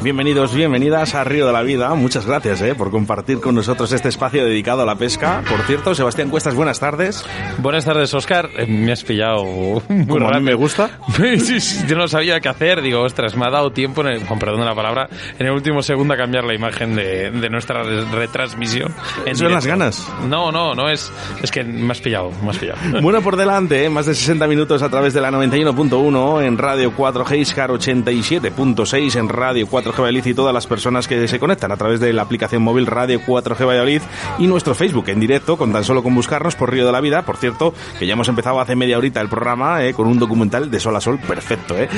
Bienvenidos, bienvenidas a Río de la Vida. Muchas gracias eh, por compartir con nosotros este espacio dedicado a la pesca. Por cierto, Sebastián Cuestas, buenas tardes. Buenas tardes, Oscar. Eh, me has pillado muy Como a mí me gusta. Sí, sí, yo no sabía qué hacer. Digo, ostras, me ha dado tiempo, en el, con perdón de la palabra, en el último segundo a cambiar la imagen de, de nuestra re- retransmisión. ¿Son las ganas? No, no, no es. Es que me has pillado, me has pillado. Bueno, por delante, eh, más de 60 minutos a través de la 91.1 en Radio 4G Iscar 87.6 en Radio 4G Valladolid y todas las personas que se conectan a través de la aplicación móvil Radio 4G Valladolid y nuestro Facebook en directo con tan solo con buscarnos por Río de la Vida. Por cierto, que ya hemos empezado hace media horita el programa eh, con un documental de sol a sol perfecto, ¿eh?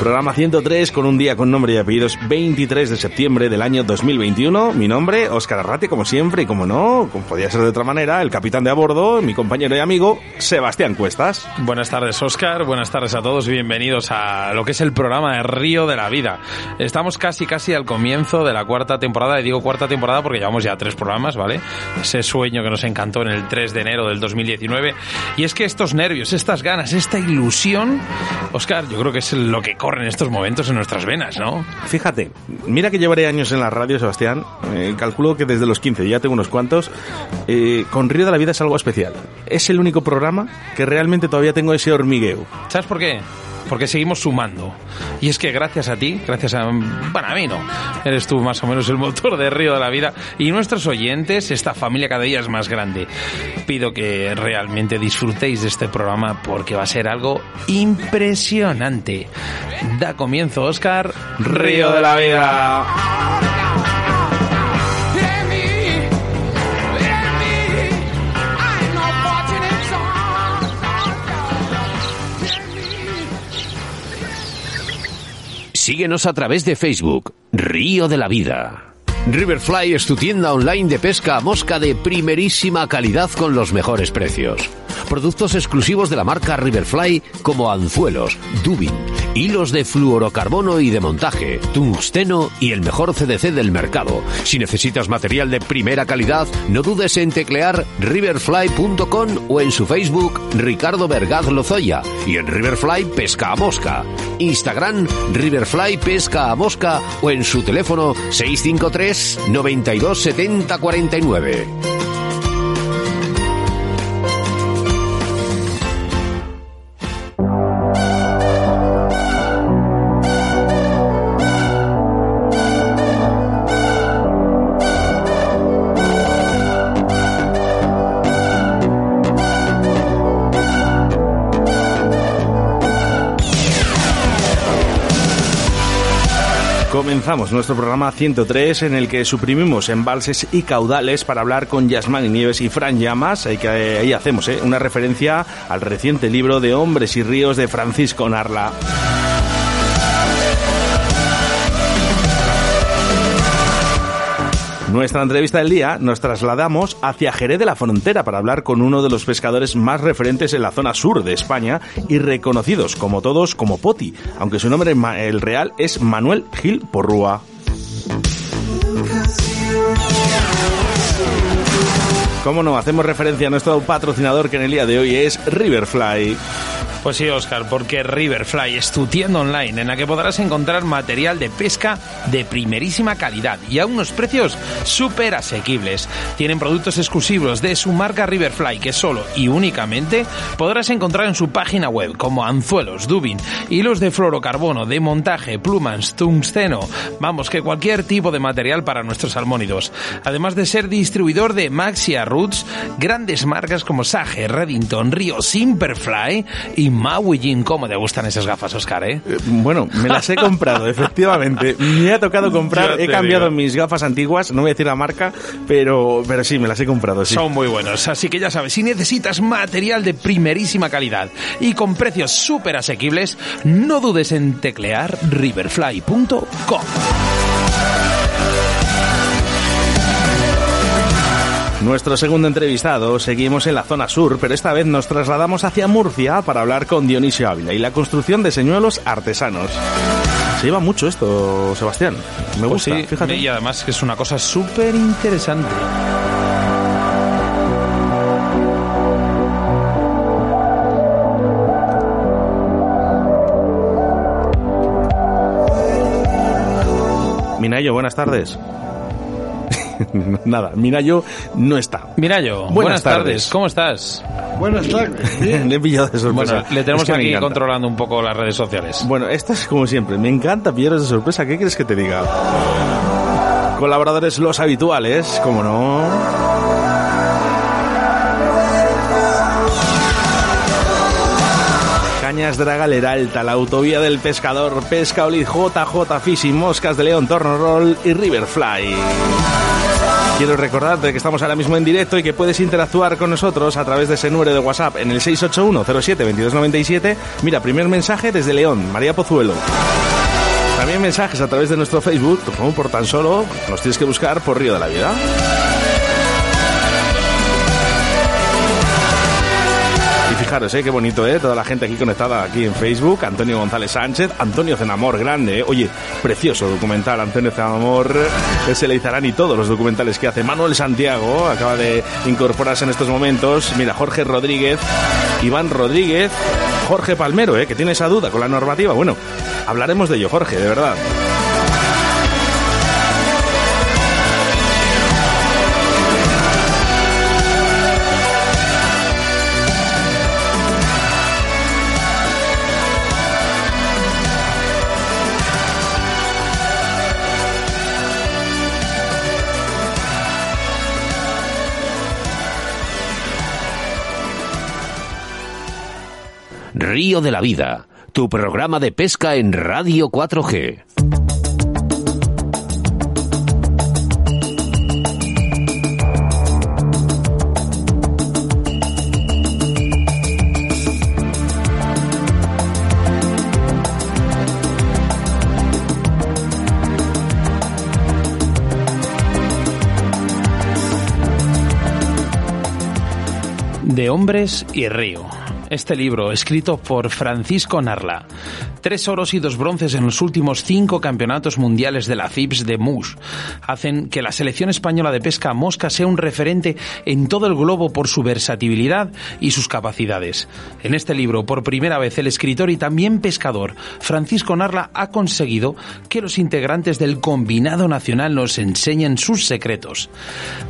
Programa 103 con un día con nombre y apellidos 23 de septiembre del año 2021. Mi nombre, Óscar Arrate, como siempre, y como no, como podía ser de otra manera, el capitán de a bordo, mi compañero y amigo, Sebastián Cuestas. Buenas tardes, Oscar. Buenas tardes a todos y bienvenidos a lo que es el programa de Río de la Vida. Estamos casi, casi al comienzo de la cuarta temporada. Y digo cuarta temporada porque llevamos ya tres programas, ¿vale? Ese sueño que nos encantó en el 3 de enero del 2019. Y es que estos nervios, estas ganas, esta ilusión, Oscar, yo creo que es lo que corre en estos momentos en nuestras venas, ¿no? Fíjate, mira que llevaré años en la radio, Sebastián. eh, calculo que desde los 15, ya tengo unos cuantos. eh, con Río de la Vida es algo especial. Es el único programa que realmente todavía tengo ese hormigueo. ¿Sabes por qué? Porque seguimos sumando. Y es que gracias a ti, gracias a... Bueno, a mí no. Eres tú más o menos el motor de Río de la Vida. Y nuestros oyentes, esta familia cada día es más grande. Pido que realmente disfrutéis de este programa porque va a ser algo impresionante. Da comienzo, Oscar. Río de la Vida. Síguenos a través de Facebook, Río de la Vida. Riverfly es tu tienda online de pesca a mosca de primerísima calidad con los mejores precios. Productos exclusivos de la marca Riverfly como anzuelos, dubin, hilos de fluorocarbono y de montaje, tungsteno y el mejor CDC del mercado. Si necesitas material de primera calidad, no dudes en teclear riverfly.com o en su Facebook Ricardo Vergaz Lozoya y en Riverfly Pesca a Mosca. Instagram Riverfly Pesca a Mosca o en su teléfono 653 92 70 49. Nuestro programa 103 en el que suprimimos embalses y caudales para hablar con Yasmán Nieves y Fran Llamas. Ahí, que, ahí hacemos ¿eh? una referencia al reciente libro de Hombres y Ríos de Francisco Narla. Nuestra entrevista del día nos trasladamos hacia Jerez de la Frontera para hablar con uno de los pescadores más referentes en la zona sur de España y reconocidos como todos como Poti, aunque su nombre el real es Manuel Gil Porrúa. Cómo no, hacemos referencia a nuestro patrocinador que en el día de hoy es Riverfly. Pues sí, Oscar, porque Riverfly es tu tienda online en la que podrás encontrar material de pesca de primerísima calidad y a unos precios súper asequibles. Tienen productos exclusivos de su marca Riverfly que solo y únicamente podrás encontrar en su página web como anzuelos, dubin, hilos de fluorocarbono, de montaje, plumas, tungsteno, vamos, que cualquier tipo de material para nuestros salmónidos. Además de ser distribuidor de Maxia Roots, grandes marcas como Sage, Reddington, Rio, Simperfly y Maui Jim. ¿Cómo te gustan esas gafas, Oscar, eh? Eh, Bueno, me las he comprado, efectivamente. Me ha tocado comprar, he cambiado digo. mis gafas antiguas, no voy a decir la marca, pero, pero sí, me las he comprado, sí. Son muy buenos, así que ya sabes, si necesitas material de primerísima calidad y con precios súper asequibles, no dudes en teclear riverfly.com. Nuestro segundo entrevistado, seguimos en la zona sur, pero esta vez nos trasladamos hacia Murcia para hablar con Dionisio Ávila y la construcción de señuelos artesanos. Se lleva mucho esto, Sebastián. Me pues gusta, fíjate. Y además que es una cosa súper interesante. Minayo, buenas tardes. Nada, Minayo no está. Minayo, buenas, tardes. ¿Cómo estás? Buenas tardes. le he pillado de sorpresa. Bueno, le tenemos Es que me aquí controlando un poco las redes sociales. Bueno, esta es como siempre. Me encanta pillaros de sorpresa. ¿Qué quieres que te diga? Colaboradores los habituales, como no. Cañas Draga Leralta, la autovía del pescador, Pesca Olid, JJ Fishing, Moscas de León, Torno Roll y Riverfly. Quiero recordarte que estamos ahora mismo en directo y que puedes interactuar con nosotros a través de ese número de WhatsApp en el 681-07-2297. Mira, primer mensaje desde León, María Pozuelo. También mensajes a través de nuestro Facebook, por tan solo nos tienes que buscar por Río de la Vida. Fijaros, ¿eh? qué bonito, ¿eh? Toda la gente aquí conectada aquí en Facebook. Antonio González Sánchez, Antonio Zenamor, grande. Oye, precioso documental, Antonio Zenamor, se le izarán y todos los documentales que hace. Manuel Santiago acaba de incorporarse en estos momentos. Mira, Jorge Rodríguez, Iván Rodríguez, Jorge Palmero, ¿eh? Que tiene esa duda con la normativa. Bueno, hablaremos de ello, Jorge, de verdad. Río de la Vida, tu programa de pesca en Radio 4G. De hombres y río. Este libro, escrito por Francisco Narla. Tres oros y dos bronces en los últimos cinco campeonatos mundiales de la CIPS de Mus hacen que la selección española de pesca mosca sea un referente en todo el globo por su versatilidad y sus capacidades. En este libro, por primera vez, el escritor y también pescador Francisco Narla ha conseguido que los integrantes del combinado nacional nos enseñen sus secretos.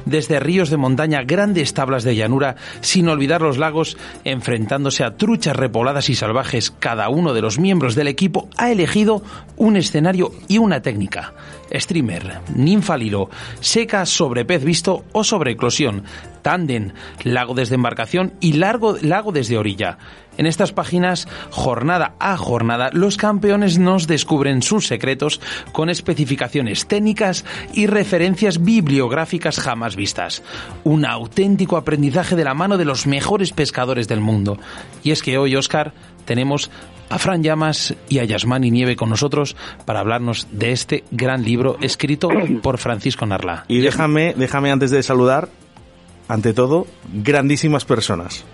Desde ríos de montaña, grandes tablas de llanura, sin olvidar los lagos, enfrentándose a truchas repobladas y salvajes, cada uno de los miembros del equipo ha elegido un escenario y una técnica. Streamer, ninfa al hilo, seca sobre pez visto o sobre eclosión, tándem, lago desde embarcación y largo, lago desde orilla. En estas páginas, jornada a jornada, los campeones nos descubren sus secretos con especificaciones técnicas y referencias bibliográficas jamás vistas. Un auténtico aprendizaje de la mano de los mejores pescadores del mundo. Y es que hoy, Oscar, tenemos a Fran Llamas y a Yasmani Nieve con nosotros para hablarnos de este gran libro escrito por Francisco Narla. Y déjame, déjame antes de saludar, ante todo, grandísimas personas.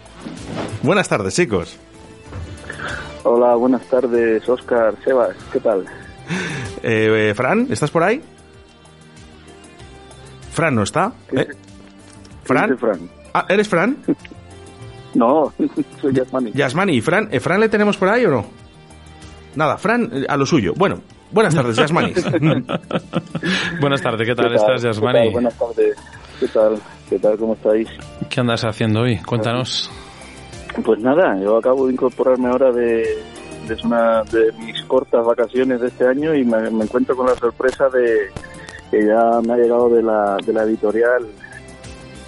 Buenas tardes, chicos. Hola, buenas tardes, Oscar, Sebas, ¿qué tal? Eh, eh, Fran, ¿estás por ahí? Fran, ¿no está? ¿Eh? ¿Fran? Ah, ¿eres Fran? No, soy Yasmani. Yasmani, ¿Fran, eh, ¿Fran le tenemos por ahí o no? Nada, Fran, eh, a lo suyo. Bueno, buenas tardes, Yasmani. Buenas tardes, ¿qué tal, ¿Qué estás, ¿Qué Yasmani? tal? Buenas tardes, ¿qué tal? ¿Qué tal? ¿Cómo estáis? ¿Qué andas haciendo hoy? Cuéntanos. Pues nada, yo acabo de incorporarme ahora de, de una de mis cortas vacaciones de este año y me, me encuentro con la sorpresa de que ya me ha llegado de la, de la editorial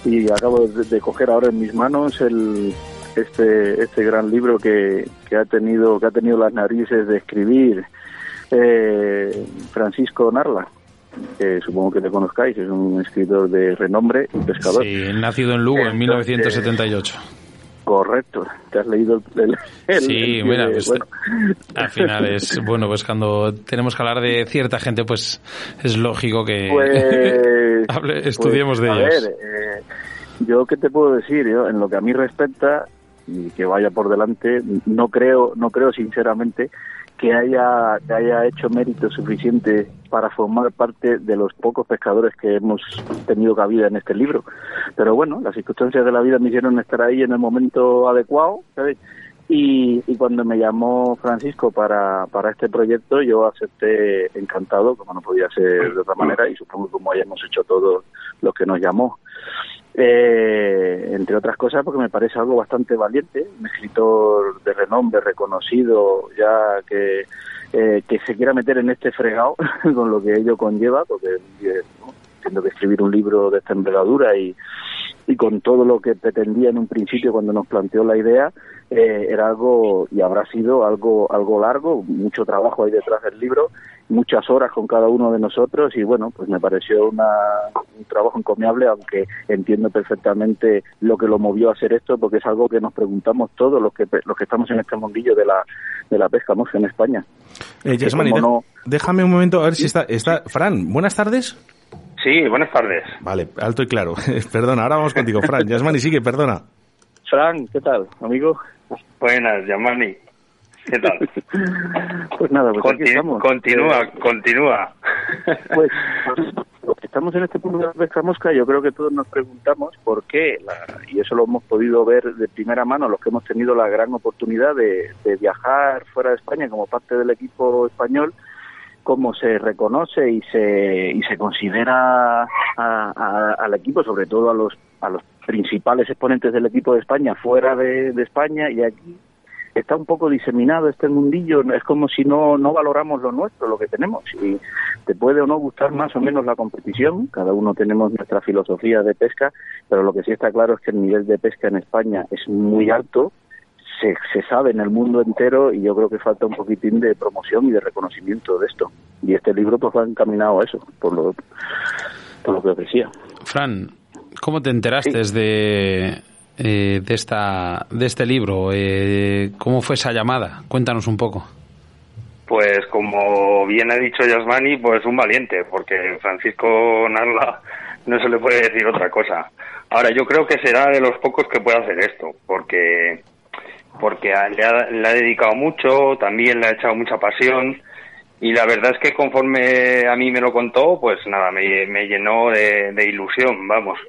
y acabo de, de coger ahora en mis manos el este este gran libro que, que ha tenido que ha tenido las narices de escribir eh, Francisco Narla que supongo que le conozcáis es un escritor de renombre y pescador Sí, nacido en Lugo en Entonces, 1978. Correcto, te has leído el... el- Sí, el- mira, pues, bueno. al final es, bueno, pues cuando tenemos que hablar de cierta gente, pues es lógico que Pues, hable- estudiemos pues, de a ellos. ver, eh, yo qué te puedo decir, yo en lo que a mí respecta y que vaya por delante, no creo, no creo sinceramente que haya que haya hecho mérito suficiente para formar parte de los pocos pescadores que hemos tenido cabida en este libro. Pero bueno, las circunstancias de la vida me hicieron estar ahí en el momento adecuado, ¿sabes? Y, cuando me llamó Francisco para, para este proyecto, yo acepté encantado, como no podía ser de otra manera, y supongo como hayamos hecho todos los que nos llamó. Eh, entre otras cosas porque me parece algo bastante valiente, un escritor de renombre, reconocido, ya que, eh, que se quiera meter en este fregado con lo que ello conlleva, porque eh, tengo que escribir un libro de esta envergadura y, y con todo lo que pretendía en un principio cuando nos planteó la idea, eh, era algo y habrá sido algo algo largo, mucho trabajo ahí detrás del libro, muchas horas con cada uno de nosotros y bueno, pues me pareció una, un trabajo encomiable, aunque entiendo perfectamente lo que lo movió a hacer esto, porque es algo que nos preguntamos todos los que los que estamos en este mundillo de la de la pesca, ¿no? en España. Eh, déjame un momento a ver si está está Fran. Buenas tardes. Sí, buenas tardes. Vale, alto y claro. perdona, ahora vamos contigo, Fran. Yasmani, sigue, perdona. Fran, ¿qué tal, amigo? Buenas, Yasmani. ¿Qué tal? pues nada, pues aquí estamos. Continúa, eh, continúa. Pues, pues estamos en este punto de la pesca mosca, yo creo que todos nos preguntamos por qué, y eso lo hemos podido ver de primera mano, los que hemos tenido la gran oportunidad de, de viajar fuera de España como parte del equipo español, cómo se reconoce y se, y se considera al equipo, sobre todo a los, a los principales exponentes del equipo de España fuera de, España y aquí está un poco diseminado este mundillo, es como si no, no valoramos lo nuestro, lo que tenemos. Y te puede o no gustar más o menos la competición, cada uno tenemos nuestra filosofía de pesca, pero lo que sí está claro es que el nivel de pesca en España es muy alto se, se sabe en el mundo entero y yo creo que falta un poquitín de promoción y de reconocimiento de esto. Y este libro pues va encaminado a eso, por lo, por lo que decía. Fran, ¿cómo te enteraste de, eh, de, esta, de este libro? Eh, ¿Cómo fue esa llamada? Cuéntanos un poco. Pues como bien ha dicho Yasmani, pues un valiente, porque Francisco Narla no se le puede decir otra cosa. Ahora, yo creo que será de los pocos que puede hacer esto, porque porque le ha, dedicado mucho, también le ha echado mucha pasión. Y la verdad es que conforme a mí me lo contó, pues nada, me, llenó de, ilusión, vamos,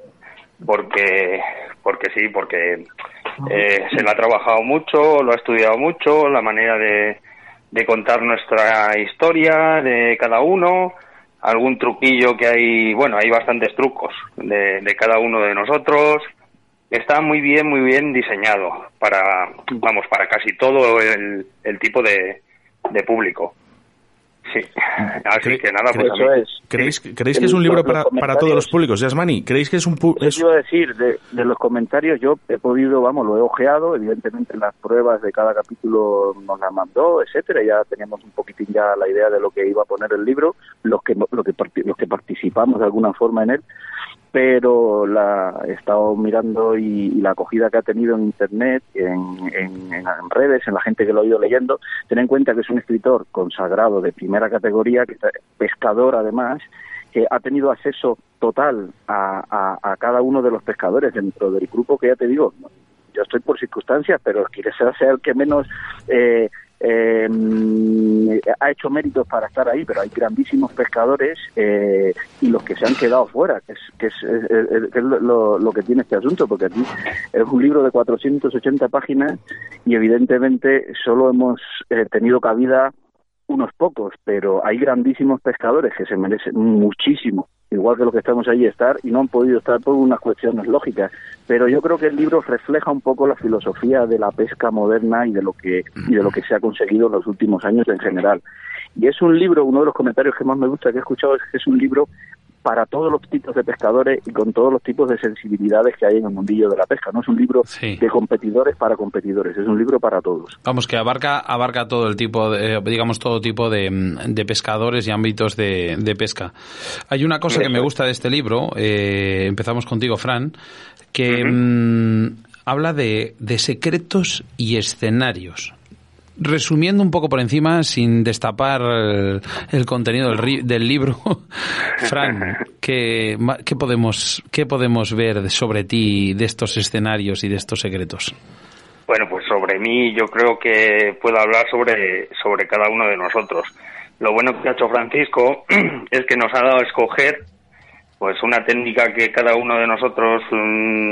porque, porque sí, porque eh, se lo ha trabajado mucho, lo ha estudiado mucho, la manera de, de contar nuestra historia de cada uno, algún truquillo que hay, bueno, hay bastantes trucos de, de cada uno de nosotros, está muy bien, muy bien diseñado para, vamos, para casi todo el, el tipo de, de público. Sí, así que nada, pues eso es. ¿Creéis, ¿creéis que es un libro para, para todos los públicos, Yasmani? ¿Creéis que es un... Es... iba a decir, de, de, los comentarios yo he podido, vamos, lo he ojeado, evidentemente las pruebas de cada capítulo nos las mandó, etcétera, ya teníamos un poquitín ya la idea de lo que iba a poner el libro, los que, lo que, los que participamos de alguna forma en él, pero la he estado mirando y, la acogida que ha tenido en internet, en, en, redes, en la gente que lo ha ido leyendo, ten en cuenta que es un escritor consagrado de primera categoría, que pescador además, que ha tenido acceso total a, a, cada uno de los pescadores dentro del grupo que ya te digo, yo estoy por circunstancias, pero quiere ser el que menos eh, eh, ha hecho méritos para estar ahí, pero hay grandísimos pescadores eh, y los que se han quedado fuera, que es, que es, lo, que tiene este asunto, porque aquí es un libro de 480 páginas y evidentemente solo hemos eh, tenido cabida unos pocos, pero hay grandísimos pescadores que se merecen muchísimo igual que los que estamos allí, estar y no han podido estar por unas cuestiones lógicas. Pero yo creo que el libro refleja un poco la filosofía de la pesca moderna y de lo que y de lo que se ha conseguido en los últimos años en general. Y es un libro, uno de los comentarios que más me gusta que he escuchado es que es un libro para todos los tipos de pescadores y con todos los tipos de sensibilidades que hay en el mundillo de la pesca. No es un libro de competidores para competidores, es un libro para todos. Vamos, que abarca, abarca todo el tipo, de, digamos, todo tipo de, pescadores y ámbitos de, pesca. Hay una cosa que me gusta de este libro, eh, empezamos contigo, Fran, que mm, habla de, de secretos y escenarios resumiendo un poco por encima, sin destapar el, contenido del, libro, Fran, ¿qué, podemos, ¿qué podemos ver sobre ti, de estos escenarios y de estos secretos? Bueno, pues sobre mí yo creo que puedo hablar sobre, sobre cada uno de nosotros. Lo bueno que ha hecho Francisco es que nos ha dado a escoger pues una técnica que cada uno de nosotros mm,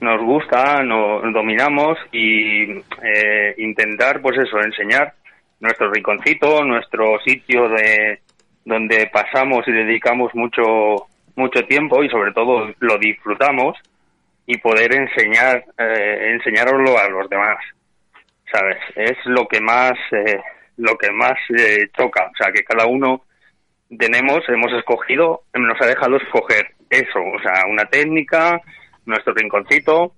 nos gusta, nos dominamos y eh, intentar, pues eso, enseñar nuestro rinconcito, nuestro sitio de donde pasamos y dedicamos mucho mucho tiempo y sobre todo lo disfrutamos y poder enseñar eh, enseñarlo a los demás sabes es lo que más eh, lo que más eh, toca o sea que cada uno tenemos hemos escogido nos ha dejado escoger eso o sea una técnica nuestro rinconcito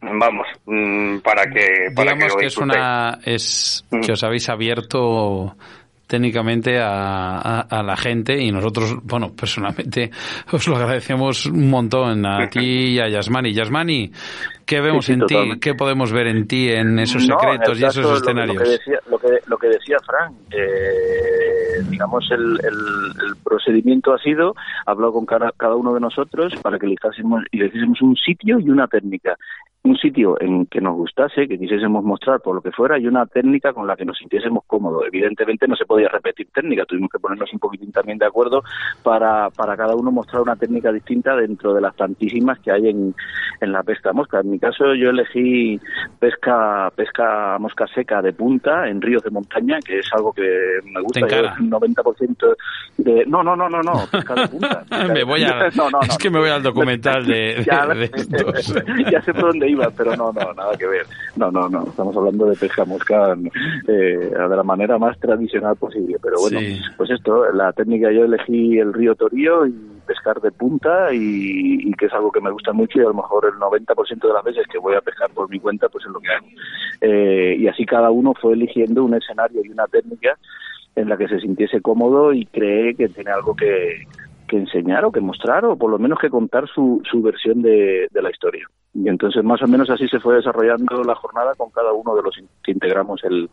vamos mm, para que para digamos que, que, es una es Mm. que os habéis abierto técnicamente a, a- a la gente y nosotros, bueno, personalmente os lo agradecemos un montón a ti y a Yasmani. Yasmani, ¿qué vemos Sí, sí, en ti? ¿Qué podemos ver en ti en esos No, en secretos y esos escenarios? Lo, que decía, lo, que, lo que decía Fran, eh, digamos, el, el- el procedimiento ha sido hablar con cada, cada uno de nosotros para que eligiésemos, eligiésemos un sitio y una técnica. Un sitio en que nos gustase, que quisiésemos mostrar por lo que fuera, y una técnica con la que nos sintiésemos cómodos. Evidentemente no se podía repetir técnica, tuvimos que ponernos un poquitín también de acuerdo para, para cada uno mostrar una técnica distinta dentro de las tantísimas que hay en, en la pesca mosca. En mi caso yo elegí pesca pesca mosca seca de punta en ríos de montaña, que es algo que me gusta. El 90% de... No, no, no, no, no, pesca de punta. pesca me voy a, No, no, no. es que me voy al documental de, de- de ya sé por dónde iba, pero no, no, nada que ver. No, no, no, estamos hablando de pesca mosca eh, de la manera más tradicional posible. Pero bueno, Sí. pues esto, la técnica yo elegí el río Torío y pescar de punta y, y que es algo que me gusta mucho y a lo mejor el 90% de las veces que voy a pescar por mi cuenta pues es lo que hago. Eh, y así cada uno fue eligiendo un escenario y una técnica en la que se sintiese cómodo y cree que tiene algo que, que enseñar o que mostrar o por lo menos que contar su, su versión de, de la historia. Y entonces más o menos así se fue desarrollando la jornada con cada uno de los que integramos el,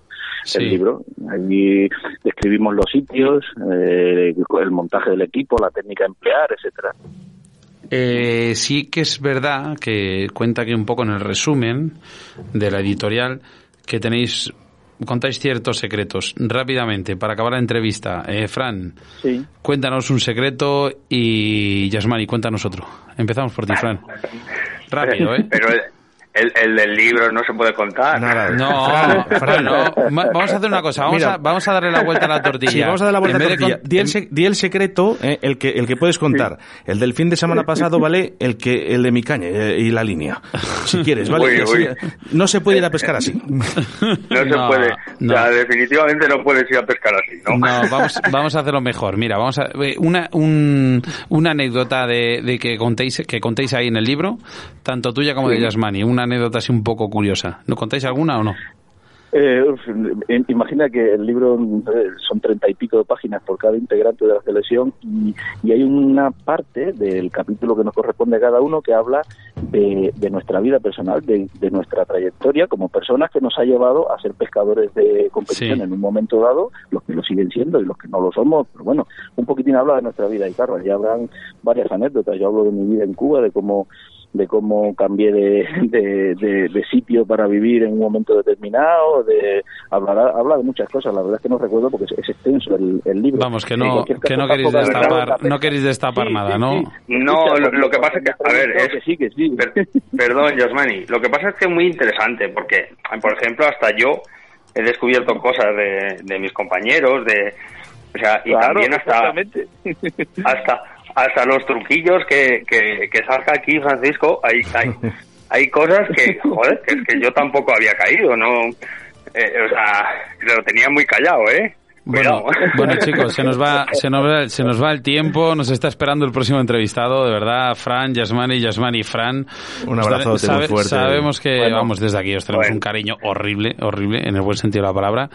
Sí. el libro. Allí describimos los sitios, eh, el montaje del equipo, la técnica a emplear, etcétera. Eh, sí que es verdad que cuenta aquí un poco en el resumen de la editorial que tenéis contáis ciertos secretos rápidamente para acabar la entrevista. Eh, Fran, Sí. cuéntanos un secreto y Yasmani, cuéntanos otro. Empezamos por ti, Fran. Rápido, ¿eh? pero el, el, el del libro no se puede contar Nada. No, Fran, no. Vamos a hacer una cosa. Vamos, Mira. a, vamos a darle la vuelta a la tortilla. Sí, vamos a dar la vuelta En a de tortilla. con- Di el, se- di el secreto, eh, el que el que puedes contar. El del fin de semana pasado, ¿vale? El que el de mi caña eh, y la línea. Si quieres, ¿vale? Uy, uy. No se puede ir a pescar así. no se No, puede no. O sea, definitivamente no puedes ir a pescar así no, No, vamos, vamos a hacerlo mejor. Mira, vamos a eh, una un- una anécdota de, de que contéis que contéis ahí en el libro, tanto tuya como de Yasmani, una anécdota así un poco curiosa. ¿No contáis alguna o no? Eh, imagina que el libro eh, son treinta y pico de páginas por cada integrante de la selección y, y hay una parte del capítulo que nos corresponde a cada uno que habla de, de nuestra vida personal, de, de nuestra trayectoria como personas que nos ha llevado a ser pescadores de competición Sí. en un momento dado, los que lo siguen siendo y los que no lo somos, pero bueno, un poquitín habla de nuestra vida y claro, ya habrán varias anécdotas, yo hablo de mi vida en Cuba, de cómo de cómo cambié de, de, de- de sitio para vivir en un momento determinado, de hablar, habla de muchas cosas, la verdad es que no recuerdo porque es, es extenso el, el libro. Vamos, que no que no queréis destapar, dado no queréis destapar Sí, nada, sí, ¿no? sí. No, lo- lo que pasa es que- a ver, es- que sí, que sí. Per- perdón, Yasmani. Lo que pasa es que es muy interesante porque, por ejemplo, hasta yo he descubierto cosas de, de mis compañeros, de, o sea, y Claro, también hasta, exactamente. hasta, hasta los truquillos que, que, que saca aquí Francisco, hay, hay, hay cosas que, joder, que, es que yo tampoco había caído, no, eh, o sea, lo tenía muy callado, ¿eh? Bueno, bueno chicos, se nos va se nos va, se nos va el tiempo, nos está esperando el próximo entrevistado, de verdad, Fran, Yasmani, Yasmani, Fran. Un muy fuerte. Sabemos que, Bueno. vamos, desde aquí os tenemos Bueno. un cariño horrible, horrible, en el buen sentido de la palabra.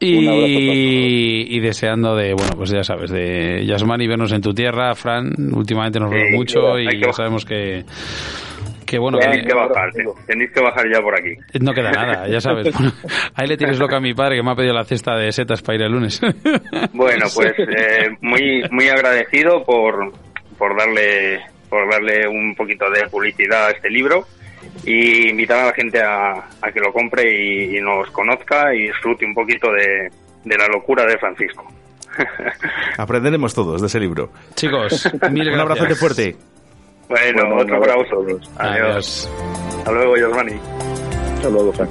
Y, y deseando de, bueno, pues ya sabes, de Yasmani vernos en tu tierra, Fran, últimamente nos Sí, vemos mucho hay y ya sabemos que, que bueno, Tenéis que- que bajar, tenéis que bajar ya por aquí. no queda nada, ya sabes. Ahí le tienes loca a mi padre que me ha pedido la cesta de setas para ir el lunes. Bueno, pues eh, muy muy agradecido por, por darle por darle un poquito de publicidad a este libro y invitar a la gente a, a que lo compre y, y nos conozca y disfrute un poquito de, de la locura de Francisco. Aprenderemos todos de ese libro. Chicos, mil Un abrazo fuerte. Bueno, Bueno, otro para abrazo a vosotros. todos. Adiós. Adiós. Hasta luego, Yosmani. Hasta luego, Frank.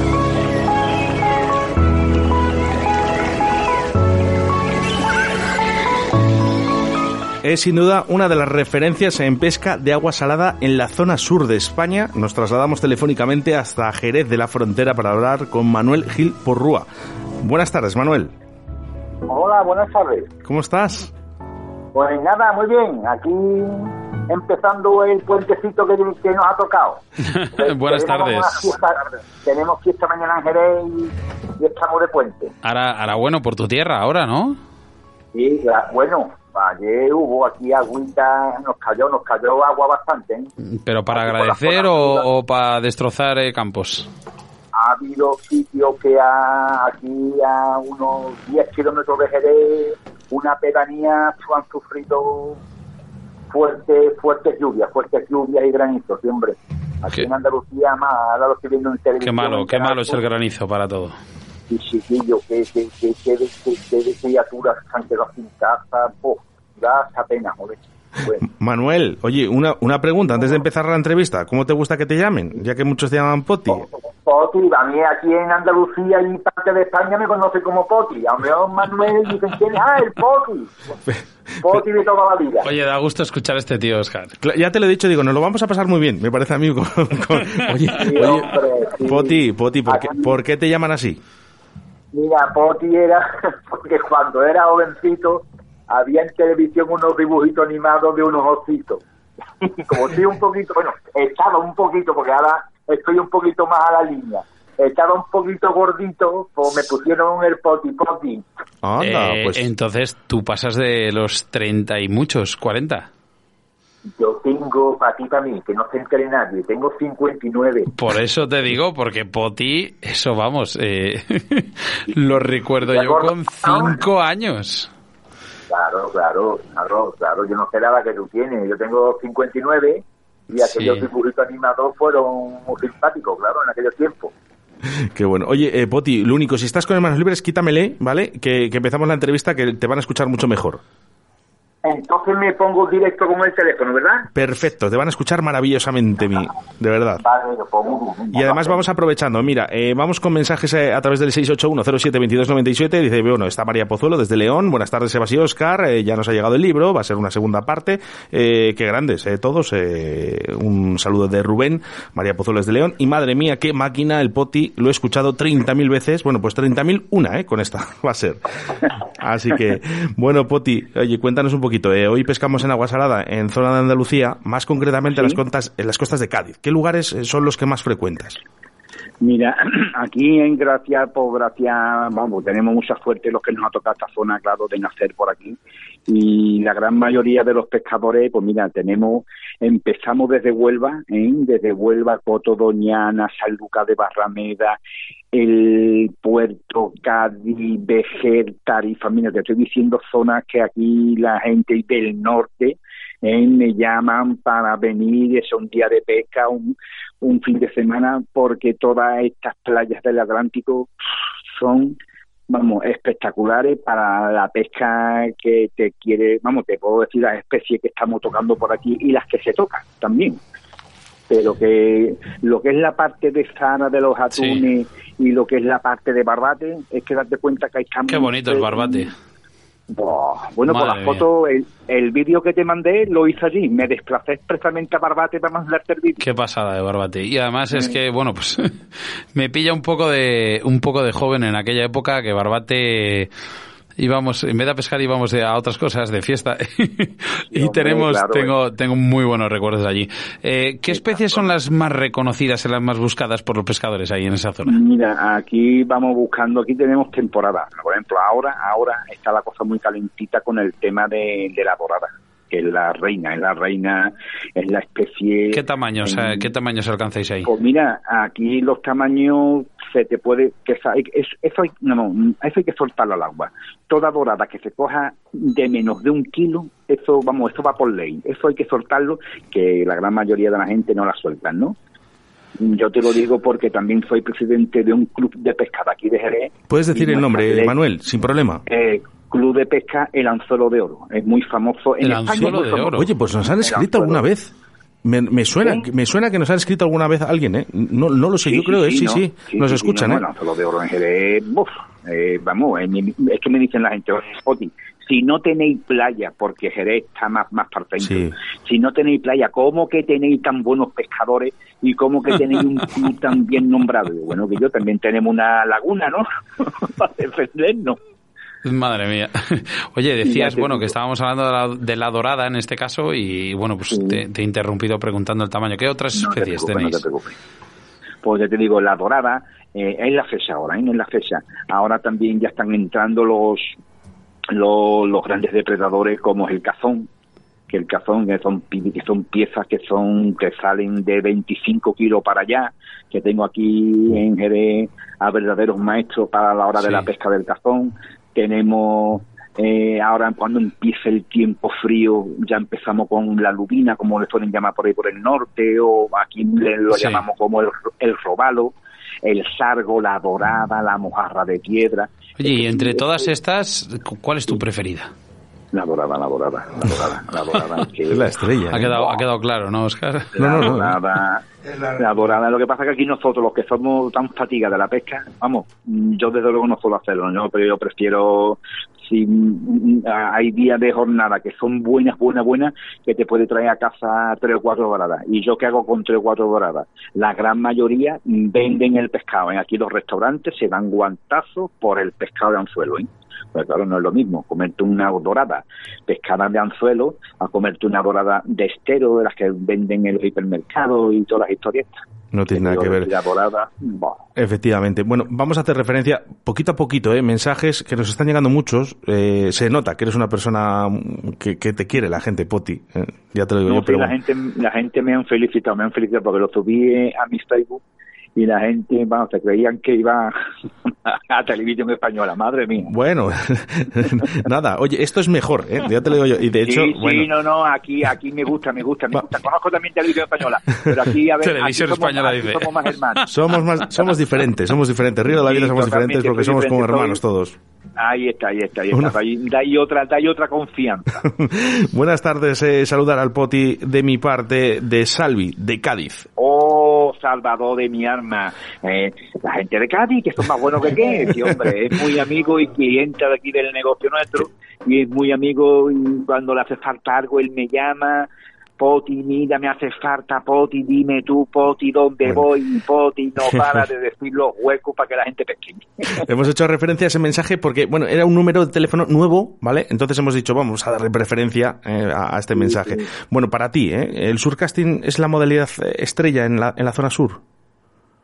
Es sin duda una de las referencias en pesca de agua salada en la zona sur de España. Nos trasladamos telefónicamente hasta Jerez de la Frontera para hablar con Manuel Gil Porrúa. Buenas tardes, Manuel. Hola, buenas tardes. ¿Cómo estás? Pues nada, muy bien. Aquí empezando el puentecito que, que nos ha tocado. Buenas Tenemos tardes. fiesta- tenemos fiesta mañana en Jerez y, y estamos de puente. Ahora, ahora bueno por tu tierra, ahora, ¿no? La- bueno, ayer hubo aquí agüita, nos cayó, nos cayó agua bastante. ¿eh? Pero para Aquí agradecer o, para destrozar eh, campos. Ha habido sitios que a, aquí a unos 10 kilómetros de Jerez, una pedanía han sufrido fuertes, fuertes lluvias, fuertes lluvias y granizos, sí, hombre. Aquí Qué- en Andalucía, más, ahora lo estoy viendo en televisión. Qué malo, qué malo es el granizo para todo. Y chiquillo, que, que, que, que, de- que, que de criaturas se han quedado sin casa, oh, da pena, joder. Bueno, Manuel, oye, una, una pregunta antes de empezar la entrevista. ¿Cómo te gusta que te llamen? Ya que muchos te llaman Poti. Poti, a mí aquí en Andalucía y parte de España me conoce como Poti. A mejor Manuel dicen quién ah, el Poti. Poti de toda la vida. Oye, da gusto escuchar a este tío, Oscar. Ya te lo he dicho, digo, nos lo vamos a pasar muy bien, me parece a mí. con- con- oye, Sí, oye, hombre, sí. Poti, Poti, ¿por qué, por qué te llaman así? Mira, Poti era, porque cuando era jovencito había en televisión unos dibujitos animados de unos ositos. Y como estoy un poquito, bueno, estaba un poquito, porque ahora estoy un poquito más a la línea. Estaba un poquito gordito, pues me pusieron el Poti Poti. Anda, Eh, pues Entonces tú pasas de los 30 y muchos, 40. Yo tengo, para ti, para mí, que no se entere nadie, tengo 59. Por eso te digo, porque Poti, eso vamos, eh, lo recuerdo ¿De yo con 5 años. Claro, claro, claro, claro, yo no sé la que tú tienes, yo tengo 59 y Sí. aquellos dibujitos animados fueron muy simpáticos, claro, en aquellos tiempos. qué bueno. Oye, eh, Poti, lo único, si estás con manos libres, quítamele, ¿vale? Que, que empezamos la entrevista, que te van a escuchar mucho mejor. Entonces me pongo directo con el teléfono, ¿verdad? Perfecto, te van a escuchar maravillosamente, mi, de verdad. Vale, lo pongo. Y además vamos aprovechando, mira, eh, vamos con mensajes eh, a través del 681072297, dice, bueno, está María Pozuelo desde León, buenas tardes Sebas y Oscar, eh, ya nos ha llegado el libro, va a ser una segunda parte, eh, qué grandes eh, todos, eh, un saludo de Rubén, María Pozuelo desde León, y madre mía, qué máquina, el poti, lo he escuchado 30.000 veces, bueno, pues 30.000 una, eh, con esta va a ser. Así que, bueno, Poti, oye, cuéntanos un poquito, eh, hoy pescamos en agua salada en zona de Andalucía, más concretamente en, las costas, en las costas de Cádiz, ¿qué lugares eh, son los que más frecuentas? Mira, aquí en Gracia, por Gracia, vamos, tenemos mucha suerte los que nos ha tocado esta zona, claro, de nacer por aquí. Y la gran mayoría de los pescadores, pues mira, tenemos, empezamos desde Huelva, ¿eh? desde Huelva, Coto, Doñana, San Lucas de Barrameda, el Puerto, Cádiz, Vejer, Tarifa, mira, te estoy diciendo zonas que aquí la gente del norte, ¿eh? me llaman para venir, es un día de pesca, un, un fin de semana porque todas estas playas del Atlántico son vamos espectaculares para la pesca que te quiere vamos te puedo decir las especies que estamos tocando por aquí y las que se tocan también pero que lo que es la parte de Zara de los atunes y lo que es la parte de Barbate es que date cuenta que hay cambios Qué bonito el Barbate. Bueno, por Madre la foto, el, el vídeo que te mandé lo hice allí. Me desplacé expresamente a Barbate para mandarte el vídeo. Qué pasada de Barbate. Y además es que, bueno, pues me pilla un poco de un poco de joven en aquella época que Barbate íbamos en vez de a pescar íbamos a otras cosas de fiesta y tenemos claro, tengo tengo muy buenos recuerdos allí. Eh, ¿Qué especies son las más reconocidas y las más buscadas por los pescadores ahí en esa zona? Mira, aquí vamos buscando, aquí tenemos temporada. Por ejemplo, ahora, ahora está la cosa muy calentita con el tema de, de la dorada, que es la reina, es la reina, es la especie. ¿Qué tamaño, o sea, en- qué tamaños alcanzáis ahí? Pues mira, aquí los tamaños se te puede que es- eso hay, no, no, eso hay que soltarlo al agua. Toda dorada que se coja de menos de un kilo, eso vamos, eso va por ley. Eso hay que soltarlo, que la gran mayoría de la gente no la sueltan, ¿no? Yo te lo digo porque también soy presidente de un club de pesca de aquí de Jerez. Puedes decir el nombre, Manuel, sin problema. eh, Club de Pesca El Anzuelo de Oro. Es muy famoso. En El España es Anzuelo de famoso. Oro. Oye, pues nos han escrito alguna vez. Me, me suena, ¿Sí? me suena que nos han escrito alguna vez alguien, ¿eh? No, no lo sé, yo creo, ¿eh? Sí, ¿no? sí, nos escuchan, no, ¿eh? no, El Anzuelo de Oro en Jerez, uf, eh, vamos, eh, es que me dicen la gente, si no tenéis playa, porque Jerez está más, más para Sí. si no tenéis playa, ¿cómo que tenéis tan buenos pescadores y cómo que tenéis un club tan bien nombrado? Bueno, que yo también tenemos una laguna, ¿no? para defendernos. Madre mía. Oye, decías, te bueno, que estábamos hablando de la, de la dorada en este caso y, bueno, pues Sí. te, te he interrumpido preguntando el tamaño. ¿Qué otras No te especies preocupes, tenéis? No te preocupes. Pues ya te digo, la dorada eh, es la fecha ahora, ¿eh? es la fecha. Ahora también ya están entrando los, los, los grandes depredadores como es el cazón, que el cazón que son, que son piezas que son que salen de 25 kilos para allá, que tengo aquí en Jerez a verdaderos maestros para la hora de la pesca del cazón. Tenemos eh, ahora cuando empieza el tiempo frío ya empezamos con la lubina, como le suelen llamar por ahí por el norte, o aquí lo Sí. llamamos como el, el robalo, el sargo, la dorada, la mojarra de piedra. Oye, y que entre sí, todas es- estas, cu- ¿cuál es tu preferida? La dorada, la dorada, la dorada, la dorada. que- Es la estrella. Ha ¿eh? quedado, ha quedado claro, ¿no, Oscar? La no, no. dorada, la dorada. Lo que pasa es que aquí nosotros, los que somos tan fatigados de la pesca, vamos, yo desde luego no suelo hacerlo, ¿no? pero yo prefiero, si mm, hay días de jornada que son buenas, buenas, buenas, que te puede traer a casa tres o cuatro doradas. ¿Y yo qué hago con tres o cuatro doradas? La gran mayoría venden el pescado. ¿eh? Aquí los restaurantes se dan guantazos por el pescado de anzuelo. ¿eh? Pues claro, no es lo mismo comerte una dorada pescada de anzuelo a comerte una dorada de estero de las que venden en los hipermercados y todas las historietas. No tiene nada que ver. Dorada, Efectivamente. Bueno, vamos a hacer referencia poquito a poquito, ¿eh? mensajes que nos están llegando muchos. Eh, se nota que eres una persona que, que te quiere la gente, Poti. ¿eh? Ya te lo digo no, yo, sí, pero la bueno. gente, la gente me han felicitado, me han felicitado porque lo subí eh, a mi Facebook y la gente, vamos, se creían que iba a televisión española, madre mía. Bueno, nada, oye, esto es mejor, ¿eh? ya te lo digo yo. Y de hecho, sí, bueno, sí, no, no, aquí, aquí me gusta, me gusta, me gusta. Conozco también televisión española, pero aquí, a ver, Televisión aquí somos, española, aquí dice. somos más hermanos. somos más, somos diferentes, somos diferentes. Río de la Sí, vida somos diferentes porque somos como hermanos soy- todos. Ahí está, ahí está, ahí Una- está. Ahí- Da ahí otra, da ahí otra confianza. Buenas tardes, eh, saludar al Poti de mi parte de Salvi, de Cádiz. Oh, Salvador de mi alma. Eh, la gente de Cádiz, que son más buenos que qué, sí, hombre, es muy amigo y cliente de aquí del negocio nuestro, y es muy amigo y cuando le hace falta algo, él me llama, Poti, mira, me hace falta, Poti, dime tú, Poti, dónde voy, Poti, no para de decir los huecos para que la gente pesque. Hemos hecho referencia a ese mensaje porque, bueno, era un número de teléfono nuevo, ¿vale? Entonces hemos dicho, vamos a darle preferencia eh, a, a este mensaje. Bueno, para ti, ¿eh? ¿El surcasting es la modalidad eh, estrella en la, en la zona sur?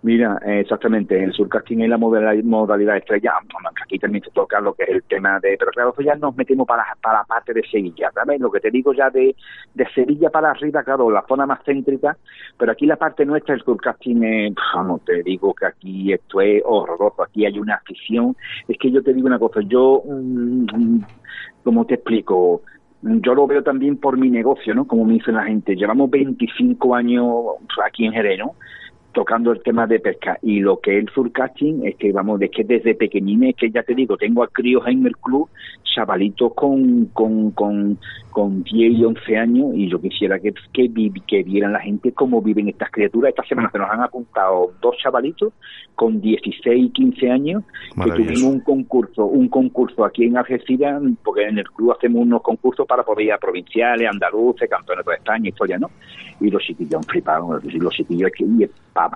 Mira, eh, exactamente, el surcasting es la modalidad, estrella, aquí también se toca lo que es el tema de, pero claro, ya nos metemos para, para la parte de Sevilla, ¿sabes? Lo que te digo ya de, de Sevilla para arriba, claro, la zona más céntrica, pero aquí la parte nuestra, el surcasting, es, te digo que aquí esto es horroroso, aquí hay una afición, es que yo te digo una cosa, yo, mm, como te explico? Yo lo veo también por mi negocio, ¿no? Como me dice la gente, llevamos 25 años aquí en Jerez, ¿no? Tocando el tema de pesca y lo que es el surcasting es que vamos es que desde pequeñines que ya te digo tengo a críos en el club chavalitos con con, con, con 10 y 11 años y yo quisiera que, que, que vieran la gente cómo viven estas criaturas. Esta semana se nos han apuntado dos chavalitos con 16 y 15 años que tuvimos un concurso, un concurso aquí en Algeciras, porque en el club hacemos unos concursos para poder ir a provinciales, andaluces, campeonatos de España, historia, ¿no? Y los chiquillos han flipado, los chiquillos que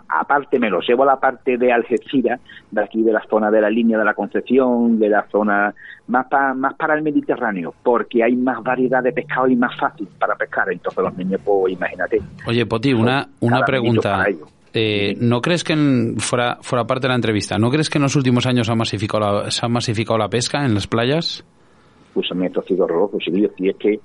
aparte me los llevo a la parte de Algeciras, de aquí de la zona de la línea de la Concepción, de la zona más, más para el Mediterráneo, porque hay más variedad de pescado y más fácil para pescar. Entonces los niños, pues imagínate. Oye, Poti, una, una pregunta. Eh, ¿No crees que, fuera, fuera parte de la entrevista, ¿no crees que en los últimos años se ha masificado la, se ha masificado la pesca en las playas? Pues a mí esto ha sido horroroso, si es que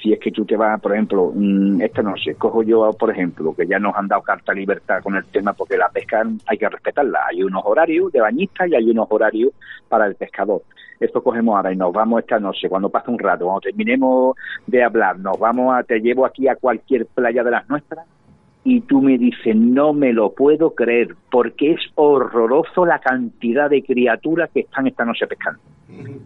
si es que tú te vas, por ejemplo, mm, esta noche, cojo yo, por ejemplo, que ya nos han dado carta libertad con el tema, porque la pesca hay que respetarla. Hay unos horarios de bañistas y hay unos horarios para el pescador. Esto cogemos ahora y nos vamos esta noche, cuando pase un rato, cuando terminemos de hablar, nos vamos a, te llevo aquí a cualquier playa de las nuestras y tú me dices, no me lo puedo creer, porque es horroroso la cantidad de criaturas que están esta noche pescando.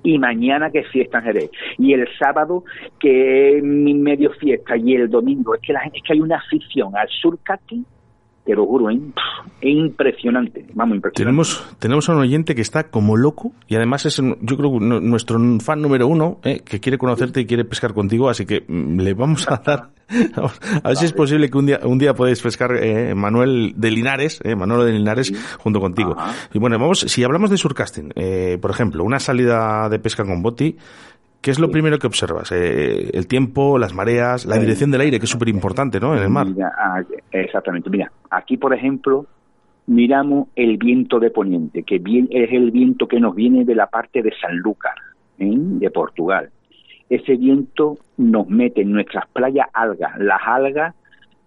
Y mañana que es fiesta en Jerez. Y el sábado que es medio fiesta. Y el domingo. Es que, la es que hay una afición al surcati te lo juro, ¿eh? es impresionante, vamos, impresionante. Tenemos, tenemos a un oyente que está como loco y además es, yo creo, nuestro fan número uno, ¿eh? que quiere conocerte y quiere pescar contigo, así que mm, le vamos a dar, a ver si es posible que un día, un día podáis pescar eh, Manuel de Linares, eh, Manuel de Linares, junto contigo. Y bueno, vamos, si hablamos de surcasting, eh, por ejemplo, una salida de pesca con boti, ¿Qué es lo primero que observas? Eh, el tiempo, las mareas, la dirección del aire, que es súper importante, ¿no? En el mar. Ah, exactamente. Mira, aquí, por ejemplo, miramos el viento de poniente, que es el viento que nos viene de la parte de Sanlúcar, ¿eh? de Portugal. Ese viento nos mete en nuestras playas algas. Las algas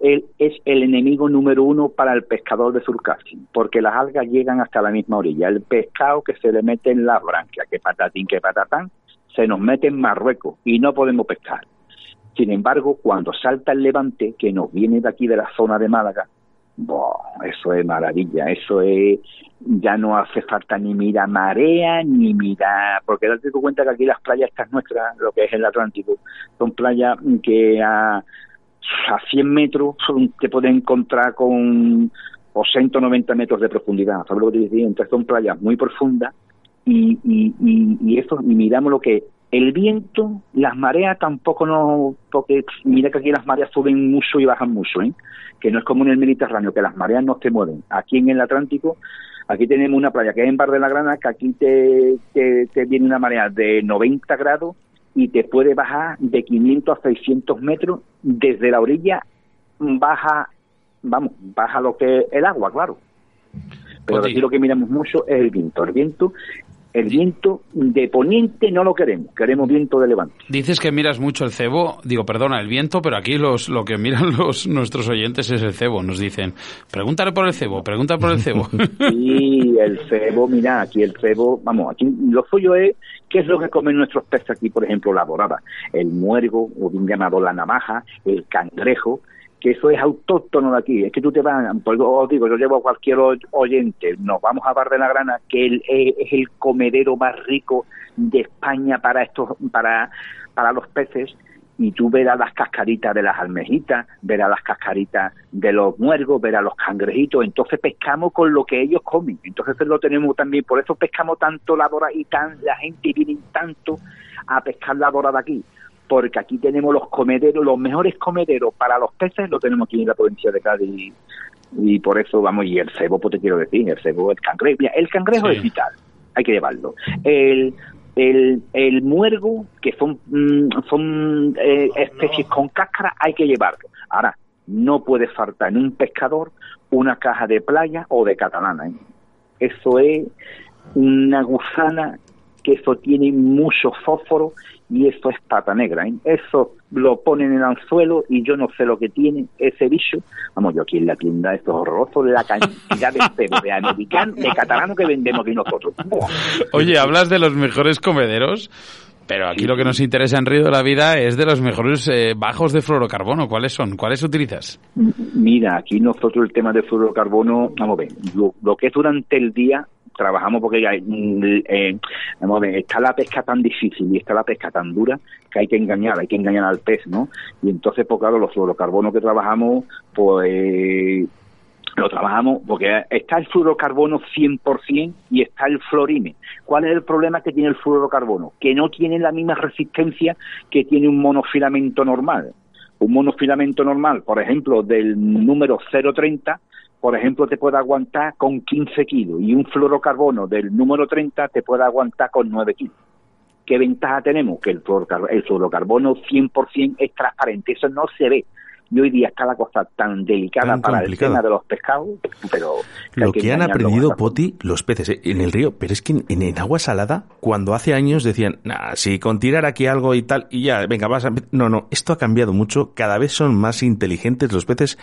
es el enemigo número uno para el pescador de surcasting, porque las algas llegan hasta la misma orilla. El pescado que se le mete en las branquias, que patatín, que patatán, se nos mete en Marruecos y no podemos pescar. Sin embargo, cuando salta el levante, que nos viene de aquí de la zona de Málaga, eso es maravilla, eso es, ya no hace falta ni mira marea, ni mira, porque date cuenta que aquí las playas estas nuestras, lo que es el Atlántico, son playas que a, a 100 metros te pueden encontrar con 80 o 90 metros de profundidad, ¿sabes lo que te decía? Entonces son playas muy profundas y, y, y, eso, y miramos lo que el viento, las mareas tampoco no, porque mira que aquí las mareas suben mucho y bajan mucho, ¿eh? que no es como en el Mediterráneo, que las mareas no se mueven. Aquí en el Atlántico, aquí tenemos una playa que es en Bar de la Grana, que aquí te, te, viene una marea de 90 grados y te puede bajar de 500 a 600 metros desde la orilla, baja, vamos, baja lo que es el agua, claro. Pero aquí lo que miramos mucho es el viento. El viento el viento de poniente no lo queremos, queremos viento de levante. Dices que miras mucho el cebo, digo, perdona, el viento, pero aquí los, lo que miran los nuestros oyentes es el cebo, nos dicen, pregúntale por el cebo, pregúntale por el cebo. Sí, el cebo, mira, aquí el cebo, vamos, aquí lo suyo es, ¿qué es lo que comen nuestros peces aquí, por ejemplo, la dorada? El muergo, o bien llamado la navaja, el cangrejo, que eso es autóctono de aquí. Es que tú te vas, pues os digo, yo llevo a cualquier oyente, nos vamos a Bar de la Grana, que es el comedero más rico de España para estos, para, para los peces, y tú verás las cascaritas de las almejitas, verás las cascaritas de los muergos, verás los cangrejitos, entonces pescamos con lo que ellos comen, entonces lo tenemos también, por eso pescamos tanto la dora y tan, la gente viene tanto a pescar la dora de aquí, porque aquí tenemos los comederos, los mejores comederos para los peces lo tenemos aquí en la provincia de Cádiz y, por eso vamos, y el cebo, pues te quiero decir, el cebo, el cangrejo, el cangrejo es vital, hay que llevarlo. El, el, el muergo, que son, mm, son eh, especies con cáscara, hay que llevarlo. Ahora, no puede faltar en un pescador una caja de playa o de catalana. ¿eh? Eso es una gusana que eso tiene mucho fósforo y eso es pata negra. ¿eh? Eso lo ponen en el anzuelo y yo no sé lo que tiene ese bicho. Vamos, yo aquí en la tienda, esto es horroroso, la cantidad de cebo de americano, de catalano que vendemos aquí nosotros. Oye, hablas de los mejores comederos. Pero aquí lo que nos interesa en Río de la Vida es de los mejores eh, bajos de fluorocarbono. ¿Cuáles son? ¿Cuáles utilizas? Mira, aquí nosotros el tema de fluorocarbono, vamos a ver, lo que es durante el día trabajamos porque mm, eh, a ver, está la pesca tan difícil y está la pesca tan dura que hay que engañar, hay que engañar al pez, ¿no? Y entonces, pues claro, los fluorocarbonos que trabajamos, pues lo trabajamos porque está el fluorocarbono 100% y está el fluorine. ¿Cuál es el problema que tiene el fluorocarbono? Que no tiene la misma resistencia que tiene un monofilamento normal. Un monofilamento normal, por ejemplo, del número 030, por ejemplo, te puede aguantar con 15 kilos y un fluorocarbono del número 30 te puede aguantar con 9 kilos. ¿Qué ventaja tenemos? Que el fluorocarbono, el fluorocarbono 100% es transparente, eso no se ve y hoy día está la cosa tan delicada para el tema de los pescados, pero... Lo que, han aprendido, Poti, los peces eh, en el río, pero es que en, agua salada, cuando hace años decían, nah, si con tirar aquí algo y tal, y ya, venga, vas a... No, no, esto ha cambiado mucho, cada vez son más inteligentes los peces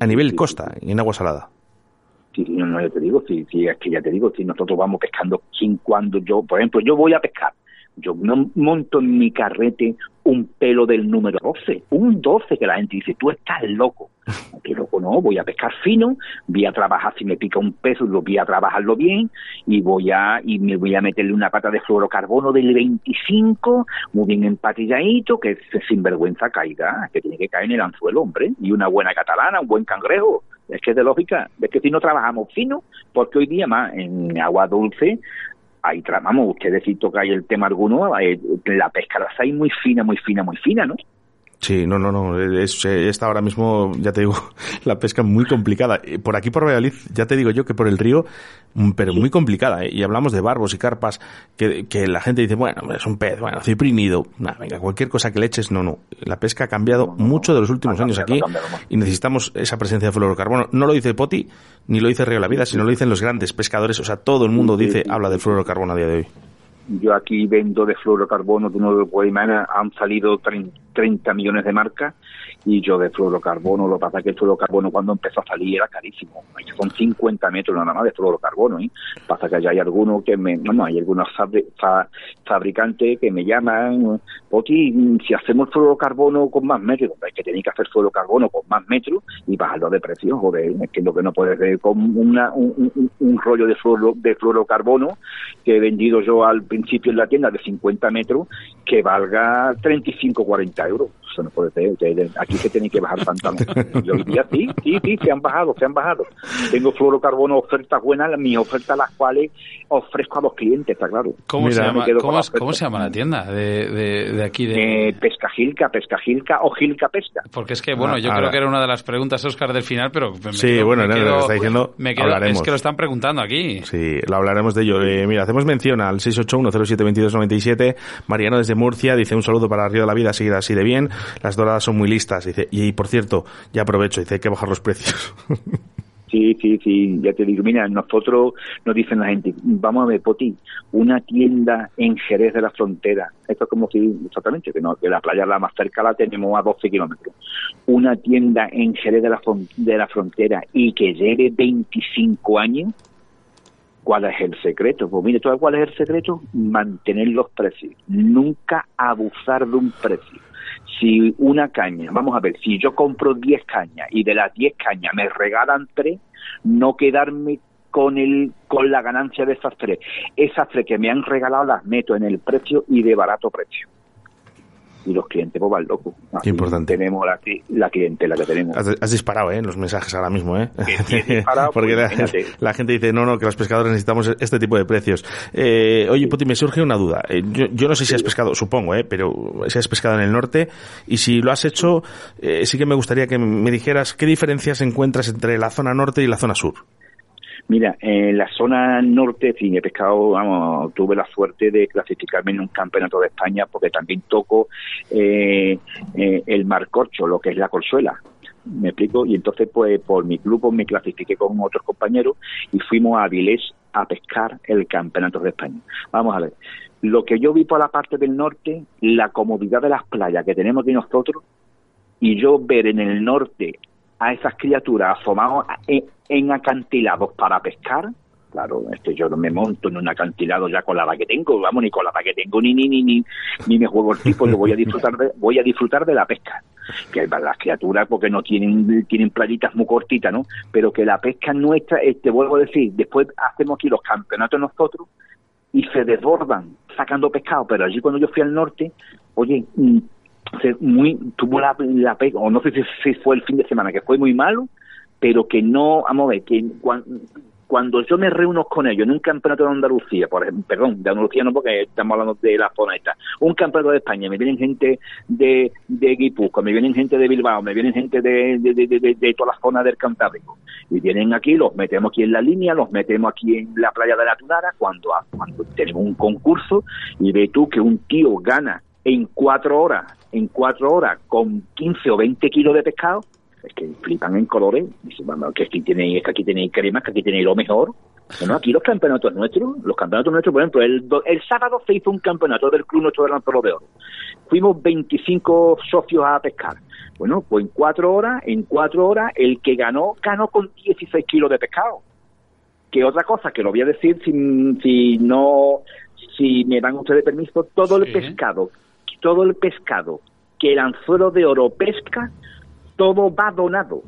a nivel costa, en agua salada. Sí, no, no, yo te digo, sí, sí, es que ya te digo, si nosotros vamos pescando, sin cuando yo, por ejemplo, yo voy a pescar, yo no monto en mi carrete un pelo del número 12, un 12 que la gente dice, tú estás loco. Que loco no, voy a pescar fino, voy a trabajar, si me pica un peso, lo voy a trabajarlo bien y voy a y me voy a meterle una pata de fluorocarbono del 25, muy bien empatilladito, que sin vergüenza caiga, que tiene que caer en el anzuelo, hombre, y una buena catalana, un buen cangrejo. Es que es de lógica, es que si no trabajamos fino, porque hoy día más en agua dulce ahí tramamos, ustedes si tocáis el tema alguno, eh, la pesca la hay muy fina, muy fina, muy fina, ¿no? Sí, no, no, no. Es, está ahora mismo, ya te digo, la pesca muy complicada. Por aquí, por Valladolid, ya te digo yo que por el río, mm, pero muy complicada. ¿eh? Y hablamos de barbos y carpas, que, que, la gente dice, bueno, es un pez, bueno, ciprinido. Nada, venga, cualquier cosa que le eches, no, no. La pesca ha cambiado mucho de los últimos años aquí y necesitamos esa presencia de fluorocarbono. No lo dice Poti, ni lo dice Río La Vida, sino lo dicen los grandes pescadores. O sea, todo el mundo dice, habla del fluorocarbono a día de hoy. Yo aquí vendo de fluorocarbono de uno de han salido 30 millones de marcas y yo de fluorocarbono, lo que pasa es que el fluorocarbono cuando empezó a salir era carísimo, son 50 metros nada más de fluorocarbono, ¿eh? pasa que ya hay algunos que me, no, no, hay algunos fabricantes que me llaman, Poti, si hacemos fluorocarbono con más metros, es que tenéis que hacer fluorocarbono con más metros y bajarlo de precio, joder, es que lo que no puedes ver con una, un, rollo de, de fluorocarbono que he vendido yo al principio en la tienda de 50 metros que valga 35 40 euros eso no puede ser. Aquí se tiene que bajar pantalones. Yo diría, sí, sí, sí, se han bajado, se han bajado. Tengo fluorocarbono, ofertas buenas, mis ofertas las cuales ofrezco a los clientes, está claro. ¿Cómo, se, llama, ¿cómo, se llama la tienda de, de, aquí? De... Eh, pesca Gilca, Pesca Gilca o Gilca Pesca. Porque es que, bueno, yo creo que era una de las preguntas, Oscar, del final, pero... sí, bueno, me lo está diciendo, Es que lo están preguntando aquí. Sí, lo hablaremos de ello. Eh, mira, hacemos mención al 681072297. Mariano desde Murcia dice un saludo para Río de la Vida, seguir así de bien. Las doradas son muy listas. Y, por cierto, ya aprovecho, dice, hay que bajar los precios. Sí, sí, sí, ya te digo, mira, nosotros nos dicen la gente, vamos a ver, Poti, una tienda en Jerez de la Frontera, esto es como si, exactamente, que, no, que la playa la más cerca la tenemos a 12 kilómetros, una tienda en Jerez de la, de la Frontera y que lleve 25 años, ¿Cuál es el secreto? Pues mire, ¿cuál es el secreto? Mantener los precios, nunca abusar de un precio si una caña, vamos a ver, si yo compro 10 cañas y de las 10 cañas me regalan 3, no quedarme con el con la ganancia de esas tres. Esas tres que me han regalado las meto en el precio y de barato precio y los clientes pues van locos. Importante. Tenemos la, la clientela que tenemos. Has, disparado, ¿eh? Los mensajes ahora mismo, ¿eh? Porque pues, la, gente dice, no, no, que los pescadores necesitamos este tipo de precios. Eh, oye, Poti, me surge una duda. Eh, yo, no sé si has pescado, supongo, ¿eh? Pero si has pescado en el norte y si lo has hecho, eh, sí que me gustaría que me dijeras qué diferencias encuentras entre la zona norte y la zona sur. Mira, en la zona norte, sí, he pescado, vamos, tuve la suerte de clasificarme en un campeonato de España porque también toco eh, eh, el mar corcho, lo que es la corzuela. ¿Me explico? Y entonces, pues, por mi pues, me clasifiqué con otros compañeros y fuimos a Avilés a pescar el campeonato de España. Vamos a ver. Lo que yo vi por la parte del norte, la comodidad de las playas que tenemos aquí nosotros, y yo ver en el norte a esas criaturas asomados en, acantilados para pescar, claro, este yo no me monto en un acantilado ya con la edad que tengo, vamos, ni con la edad que tengo, ni ni ni ni, ni me juego el tipo, yo voy a disfrutar de, voy a disfrutar de la pesca. Que las criaturas porque no tienen, tienen playitas muy cortitas, ¿no? Pero que la pesca nuestra, te vuelvo a decir, después hacemos aquí los campeonatos nosotros, y se desbordan sacando pescado, pero allí cuando yo fui al norte, oye, mm, muy tuvo la, la o no sé si, fue el fin de semana, que fue muy malo, pero que no, vamos a ver, que cuando yo me reúno con ellos en un campeonato de Andalucía, por ejemplo, perdón, de Andalucía no porque estamos hablando de la zona esta, un campeonato de España, me vienen gente de, de Guipúzcoa, me vienen gente de Bilbao, me vienen gente de, de, de, de, toda la zona del Cantábrico, y vienen aquí, los metemos aquí en la línea, los metemos aquí en la playa de la Tunara, cuando, cuando tenemos un concurso, y ve tú que un tío gana en cuatro horas, en cuatro horas, con 15 o 20 kilos de pescado, es que flipan en colores. Dicen, bueno, que aquí tenéis, que aquí tenéis cremas, que aquí tenéis lo mejor. Bueno, aquí los campeonatos nuestros, los campeonatos nuestros, por ejemplo, el, el sábado se hizo un campeonato del Club Nuestro de Polo de Oro. Fuimos 25 socios a pescar. Bueno, pues en cuatro horas, en cuatro horas, el que ganó, ganó con 16 kilos de pescado. Que otra cosa, que lo voy a decir si, si no, si me dan ustedes permiso, todo el pescado, todo el pescado que el anzuelo de oro pesca todo va donado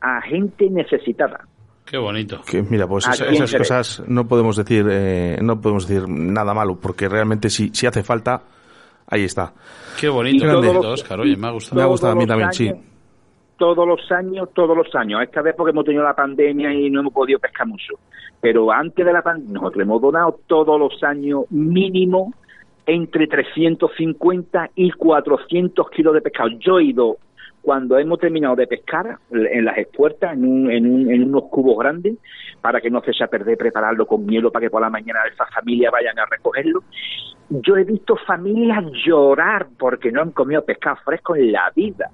a gente necesitada. Qué bonito. Que, mira, pues esas cosas no podemos decir eh, no podemos decir nada malo porque realmente si, si hace falta ahí está. Qué bonito, Oscar. Oye, me ha gustado. Me ha gustado a mí también, sí. Todos los años, todos los años. Esta vez porque hemos tenido la pandemia y no hemos podido pescar mucho. Pero antes de la pandemia, nosotros hemos donado todos los años mínimo entre 350 y 400 kilos de pescado. Yo he ido cuando hemos terminado de pescar en las espuertas, en, en, unos cubos grandes, para que no se eche a perder prepararlo con hielo para que por la mañana esas familias vayan a recogerlo. Yo he visto familias llorar porque no han comido pescado fresco en la vida.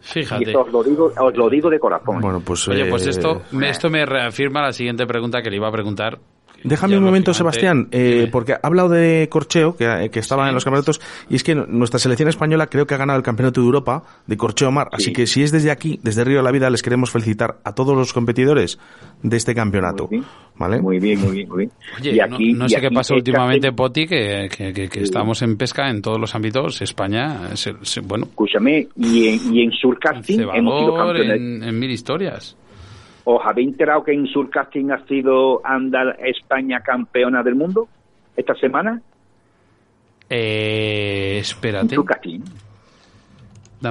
Fíjate. Y eso os lo digo, os lo digo de corazón. Bueno, pues, Oye, pues eh, esto, esto me reafirma la siguiente pregunta que le iba a preguntar Déjame un momento, Sebastián, eh, porque ha hablado de corcheo, que, que estaba en los campeonatos, y es que nuestra selección española creo que ha ganado el campeonato de Europa de corcheo mar. Así que si es desde aquí, desde Río de la Vida, les queremos felicitar a todos los competidores de este campeonato. Muy bien, ¿vale? muy bien, muy bien. Oye, y aquí, no, sé qué pasó últimamente, Poti, que, que, estamos en pesca en todos los ámbitos. España, bueno. Escúchame, y en, y en surcasting hemos sido campeones. En, en mil historias. ¿Os habéis enterado que en Surcasting ha sido anda España campeona del mundo esta semana? Eh, espérate. Surcasting.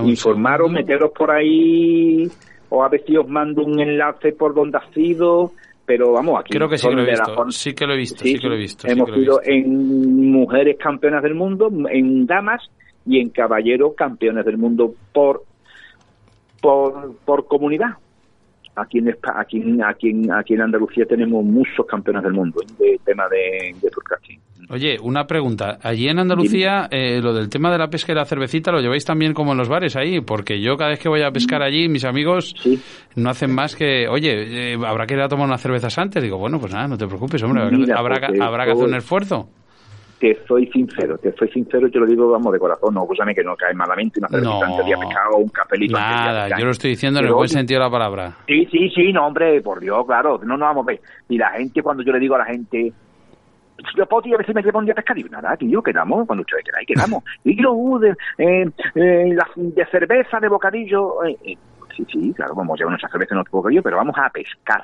Informaros, meteros por ahí, o a ver si os mando un enlace por donde ha sido, pero vamos, aquí... Creo que sí que lo he visto, sí que lo he visto, sí, que lo he visto. Hemos sido en mujeres campeonas del mundo, en damas y en caballeros campeones del mundo por, por, por comunidad aquí en, aquí, aquí, aquí en Andalucía tenemos muchos campeones del mundo de tema de, de Oye, una pregunta. Allí en Andalucía, eh, lo del tema de la pesca y la cervecita, ¿lo lleváis también como en los bares ahí? Porque yo cada vez que voy a pescar allí, mis amigos no hacen más que, oye, eh, ¿habrá que ir a tomar unas cervezas antes? Digo, bueno, pues nada, no te preocupes, hombre, habrá, habrá que hacer un esfuerzo te soy sincero, te soy sincero, te lo digo, vamos, de corazón, no, escúchame que no cae malamente una cerveza antes de pescado un cafelito Nada, yo lo estoy diciendo en el buen sentido de la palabra. Sí, sí, sí, no, hombre, por Dios, claro, no nos vamos a ver. Y la gente, cuando yo le digo a la gente, yo puedo a veces me llevo un día a pescar, digo, nada, tío, quedamos, cuando ustedes queráis, quedamos. y yo, uh, de, eh, eh, de cerveza, de bocadillo, eh, eh, sí, sí, claro, vamos a llevar nuestra cerveza en nuestro bocadillo, pero vamos a pescar.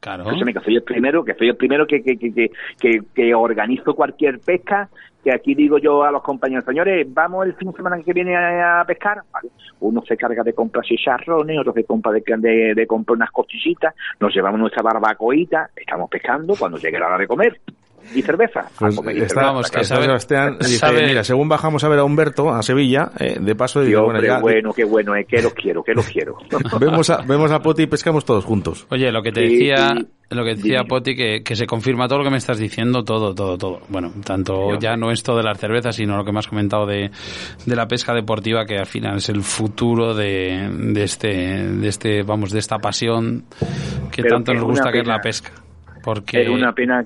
Claro. que soy el primero, que soy el primero que, que, que, que, que organizo cualquier pesca, que aquí digo yo a los compañeros, señores, vamos el fin de semana que viene a, pescar. Uno se carga de comprar chicharrones, otro se compra de, de, de comprar unas costillitas, nos llevamos nuestra barbacoita, estamos pescando cuando llegue la hora de comer y cerveza. Pues estamos que Sebastián dice, mira, según bajamos a ver a Humberto, a Sevilla, eh, de paso digo, bueno, ya, bueno, qué bueno, eh, que los quiero, que los quiero. vemos, a, vemos a Poti y pescamos todos juntos. Oye, lo que te decía... lo que decía Poti, que, que, se confirma todo lo que me estás diciendo, todo, todo, todo. Bueno, tanto ya no esto de las cervezas, sino lo que me has comentado de, de la pesca deportiva, que al final es el futuro de, de este, de este, vamos, de esta pasión que tanto nos gusta que es la pesca. Porque... Es una pena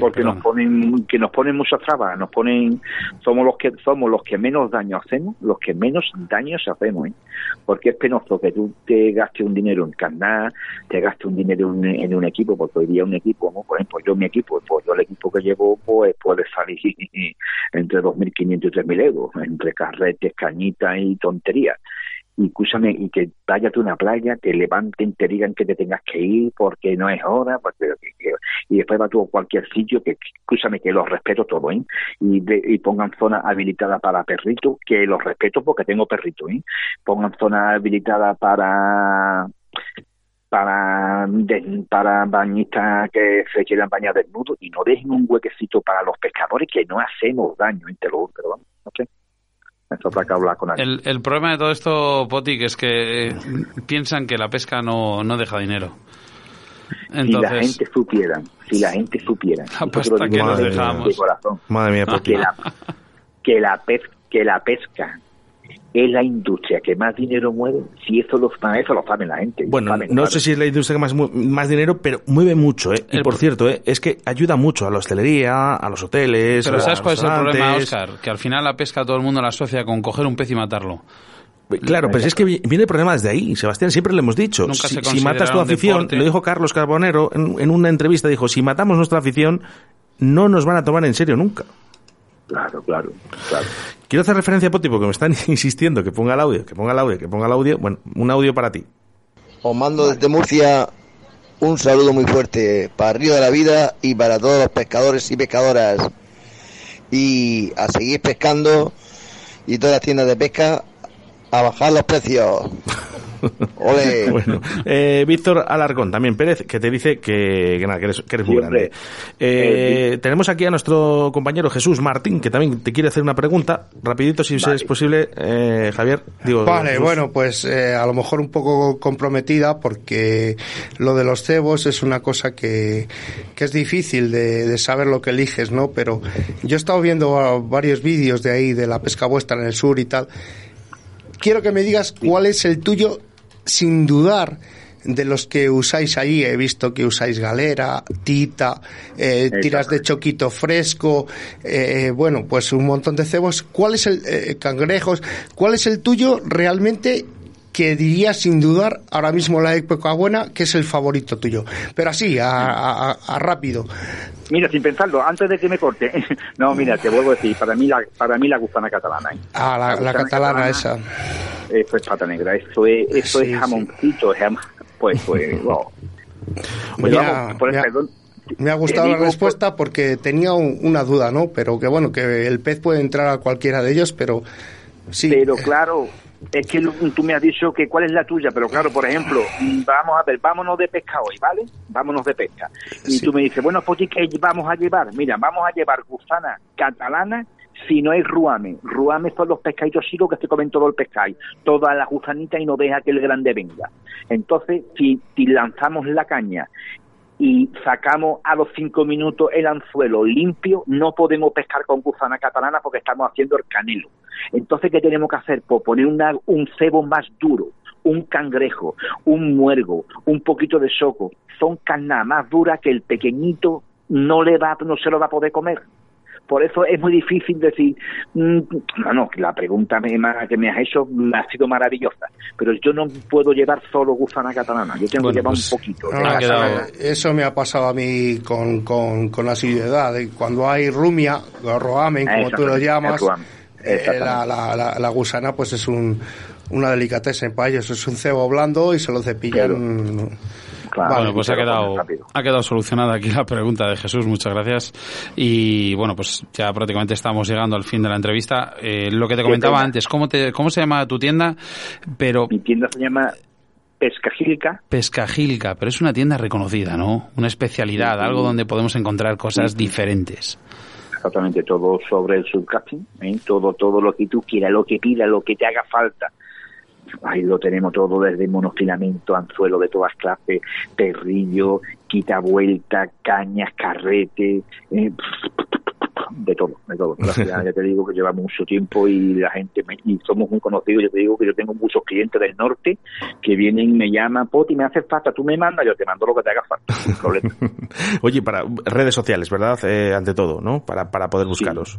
porque nos ponen que nos ponen muchas trabas nos ponen somos los que somos los que menos daño hacemos los que menos daños hacemos ¿eh? porque es penoso que tú te gastes un dinero en carnal te gastes un dinero en, un equipo porque hoy día un equipo ¿no? por ejemplo yo mi equipo pues yo el equipo que llevo pues puede salir entre 2.500 y 3.000 euros entre carretes cañitas y tonterías escúchame, y que vayas a una playa, te levanten, te digan que te tengas que ir porque no es hora, porque, y después va tú a cualquier sitio que, escúchame, que los respeto todo, ¿eh? Y, y pongan zona habilitada para perritos, que los respeto porque tengo perrito, ¿eh? Pongan zona habilitada para para, para bañistas que se quieran bañar desnudos y no dejen un huequecito para los pescadores que no hacemos daño, te lo pero no sé. Esto que hablar con el, el problema de todo esto, Poti, que es que eh, piensan que la pesca no, no deja dinero. Entonces... Si la gente supiera, si la gente supiera, que nos dejamos. Madre mía, que la, que la, que la pesca es la industria que más dinero mueve, si eso lo, eso lo sabe la gente. Bueno, no sé si es la industria que más, más dinero, pero mueve mucho, ¿eh? Y por cierto, ¿eh? es que ayuda mucho a la hostelería, a los hoteles. Pero ¿sabes cuál es el problema, Oscar? Que al final la pesca todo el mundo la asocia con coger un pez y matarlo. Claro, pero es que viene el problema desde ahí, Sebastián, siempre le hemos dicho, si, matas tu afición, lo dijo Carlos Carbonero en, en una entrevista, dijo, si matamos nuestra afición, no nos van a tomar en serio nunca. Claro, claro, claro. Quiero hacer referencia a Poti porque me están insistiendo que ponga el audio, que ponga el audio, que ponga el audio. Bueno, un audio para ti. Os mando desde Murcia un saludo muy fuerte para Río de la Vida y para todos los pescadores y pescadoras. Y a seguir pescando y todas las tiendas de pesca a bajar los precios. bueno, eh, Víctor Alarcón, también Pérez, que te dice que, que, eres, muy grande. Eh, tenemos aquí a nuestro compañero Jesús Martín, que también te quiere hacer una pregunta. Rapidito, si es posible, eh, Javier. Digo, vale, bueno, pues a lo mejor un poco comprometida, porque lo de los cebos es una cosa que, que es difícil de, de saber lo que eliges, ¿no? Pero yo he estado viendo varios vídeos de ahí, de la pesca vuestra en el sur y tal. Quiero que me digas cuál es el tuyo sin dudar de los que usáis ahí, he visto que usáis galera, tita, eh, tiras de choquito fresco, eh, bueno, pues un montón de cebos. ¿Cuál es el, eh, cangrejos, cuál es el tuyo realmente que dirías sin dudar ahora mismo la época buena que es el favorito tuyo? Pero así, a, rápido. Mira, sin pensarlo, antes de que me corte, no, mira, te vuelvo a decir, para mí la, para mí la gusana catalana. Ah, la, catalana, esa. Eso es pata negra, eso es, eso es jamoncito, pues, pues, wow. me, ha, gustado la respuesta porque tenía una duda, ¿no? Pero que bueno, que el pez puede entrar a cualquiera de ellos, pero sí. Pero claro, es que tú me has dicho que cuál es la tuya, pero claro, por ejemplo, vamos a ver, vámonos de pesca hoy, ¿vale? Vámonos de pesca. Y tú me dices, bueno, pues ¿qué vamos a llevar? Mira, vamos a llevar gusana catalana si no es ruame. Ruame son los pescaditos chicos que se comen todo el pescado, toda la gusanita y no deja que el grande venga. Entonces, si, si lanzamos la caña y sacamos a los cinco minutos el anzuelo limpio, no podemos pescar con gusana catalana porque estamos haciendo el canelo. Entonces, ¿qué tenemos que hacer? Pues poner una, un cebo más duro, un cangrejo, un muergo, un poquito de soco. Son carnas más duras que el pequeñito no le va, no se lo va a poder comer. Por eso es muy difícil decir, mm, no, la pregunta que me has hecho ha sido maravillosa, pero yo no puedo llevar solo gusana catalana, yo tengo que llevar un pues, poquito. eso me ha pasado a mí con, con, con asiduidad, cuando hay rumia, roamen, como tú lo llamas, eh, la, la, la, gusana pues es un, una delicatessen para ellos, es un cebo blando y se lo cepillan bueno, pues ha quedado, ha quedado solucionada aquí la pregunta de Jesús, muchas gracias. Y bueno, pues ya prácticamente estamos llegando al fin de la entrevista. Eh, lo que te comentaba antes, ¿cómo, te, ¿cómo se llama tu tienda? Pero... Mi tienda se llama Pescajilca. Pescajilca, pero es una tienda reconocida, ¿no? Una especialidad, algo donde podemos encontrar cosas diferentes. Exactamente, todo sobre el subcasting, ¿eh? todo, todo lo que tú quieras, lo que pida, lo que te haga falta ahí lo tenemos todo desde monofilamento, anzuelo de todas clases, perrillo, quita vuelta, cañas, carrete, eh, de todo, de todo. ya te digo que lleva mucho tiempo y la gente, y somos muy conocidos, yo te digo que yo tengo muchos clientes del norte que vienen y me llaman, Poti, me hace falta, tú me mandas, yo te mando lo que te haga falta, sin problema. Oye, para redes sociales, ¿verdad? Eh, ante todo, ¿no? Para, para poder buscaros.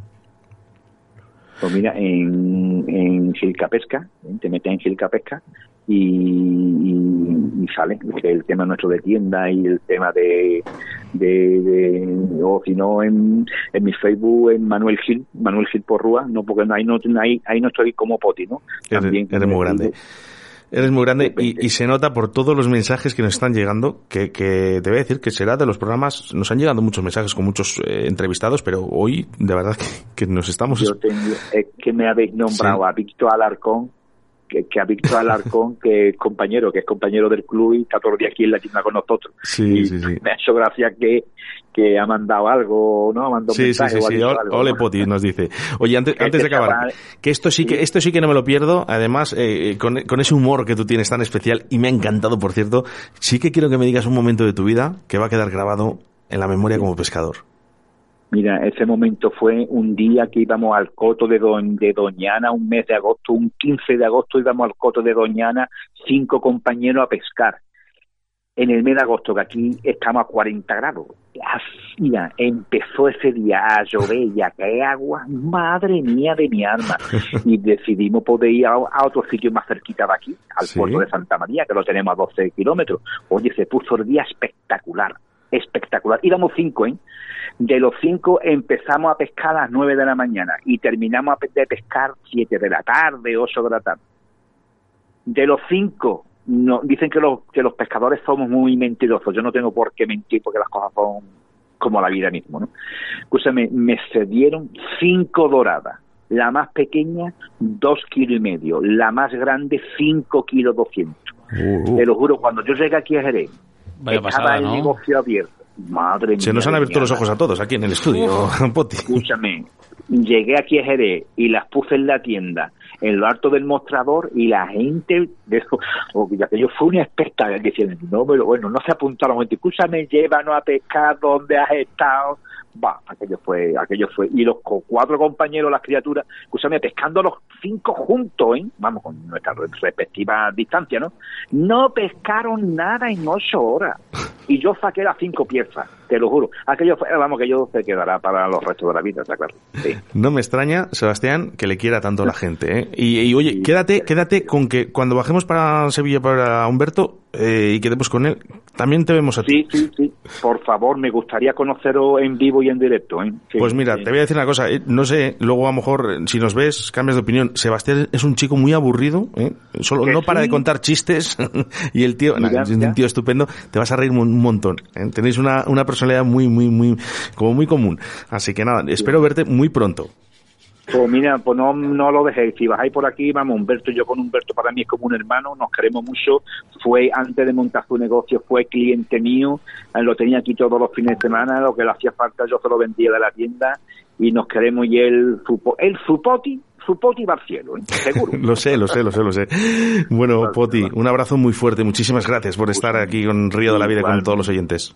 Pues mira, en, en Gilca Pesca, ¿eh? te metes en Gilca Pesca y, y, sale, el tema nuestro de tienda y el tema de, de, o si no en, en mi Facebook en Manuel Gil, Manuel Gil Porrúa, no porque no, ahí no, ahí, ahí no estoy como poti, ¿no? También, eres, muy grande. Eres muy grande y, y, se nota por todos los mensajes que nos están llegando, que, que te voy a decir que será de los programas, nos han llegado muchos mensajes con muchos eh, entrevistados, pero hoy de verdad que, que nos estamos... Yo tengo, es que me habéis nombrado a Víctor Alarcón, que, que, a Víctor Alarcón, que es compañero, que es compañero del club y está todo el día aquí en la tienda con nosotros. Sí, sí, sí. Me ha hecho gracia que, que ha mandado algo, ¿no? Ha mandado sí, mensaje sí, sí, sí. Algo, Ole Poti nos dice. Oye, antes, antes de acabar, que esto sí que, esto sí que no me lo pierdo, además, eh, con, con ese humor que tú tienes tan especial, y me ha encantado, por cierto, sí que quiero que me digas un momento de tu vida que va a quedar grabado en la memoria como pescador. Mira, ese momento fue un día que íbamos al coto de, Do de Doñana, un mes de agosto, un 15 de agosto íbamos al coto de Doñana, cinco compañeros a pescar. En el mes de agosto, que aquí estamos a 40 grados. Mira, empezó ese día a llover y a caer agua, madre mía de mi alma. Y decidimos poder ir a, a otro sitio más cerquita de aquí, al Sí. puerto de Santa María, que lo tenemos a 12 kilómetros. Oye, se puso el día espectacular, espectacular. Íbamos cinco, ¿eh? De los cinco empezamos a pescar a las nueve de la mañana y terminamos de pescar siete de la tarde, ocho de la tarde. De los cinco, no, dicen que los, que los pescadores somos muy mentirosos. Yo no tengo por qué mentir porque las cosas son como la vida mismo, ¿no? Escúchame, me cedieron cinco doradas. La más pequeña, dos kilos y medio. La más grande, cinco kilos doscientos. Uh, uh. Te lo juro, cuando yo llegué aquí a Jerez, Vaya estaba pasada, el ¿no? negocio abierto. Madre mía. Se nos han abierto los ojos a todos aquí en el estudio, Poti. Escúchame, llegué aquí a Jerez y las puse en la tienda, en lo alto del mostrador, y la gente, de eso, oh, aquello fue un espectáculo, diciendo, no, pero bueno, no se apuntaron, escúchame, llévanos a pescar donde has estado. Va, aquello fue, aquello fue. Y los cuatro compañeros, las criaturas, escúchame, pescando los cinco juntos, ¿eh? Vamos, con nuestra respectiva distancia, ¿no? No pescaron nada en ocho horas. Y yo saqué las cinco piezas, te lo juro. Aquello fue, vamos, que yo se quedará para los restos de la vida, está claro. Sí. No me extraña, Sebastián, que le quiera tanto la gente, ¿eh? Y, y, oye, quédate, quédate con que cuando bajemos para Sevilla para Humberto eh, y quedemos con él, también te vemos a ti. Sí, sí, sí. Por favor, me gustaría conoceros en vivo y en directo, ¿eh? Sí, Pues mira, sí. te voy a decir una cosa, eh, no sé, luego a lo mejor eh, si nos ves cambias de opinión. Sebastián es un chico muy aburrido, ¿eh? solo no para de contar chistes y el tío, Mira, nah, es un tío estupendo, te vas a reír un montón. ¿eh? Tenéis una, una personalidad muy, muy, muy, como muy común. Así que nada, espero verte muy pronto. Pues mira, pues no, no lo dejéis. Si bajáis por aquí, vamos, Humberto, yo con Humberto para mí es como un hermano, nos queremos mucho. Fue, antes de montar su negocio, fue cliente mío, eh, lo tenía aquí todos los fines de semana, lo que le hacía falta yo se lo vendía de la tienda y nos queremos y él, su, po- él, su poti, va al cielo, ¿eh? seguro. Lo sé, lo sé, lo sé, lo sé. Bueno, Poti, un abrazo muy fuerte. Muchísimas gracias por estar aquí con Río de la Vida y con Igual. todos los oyentes.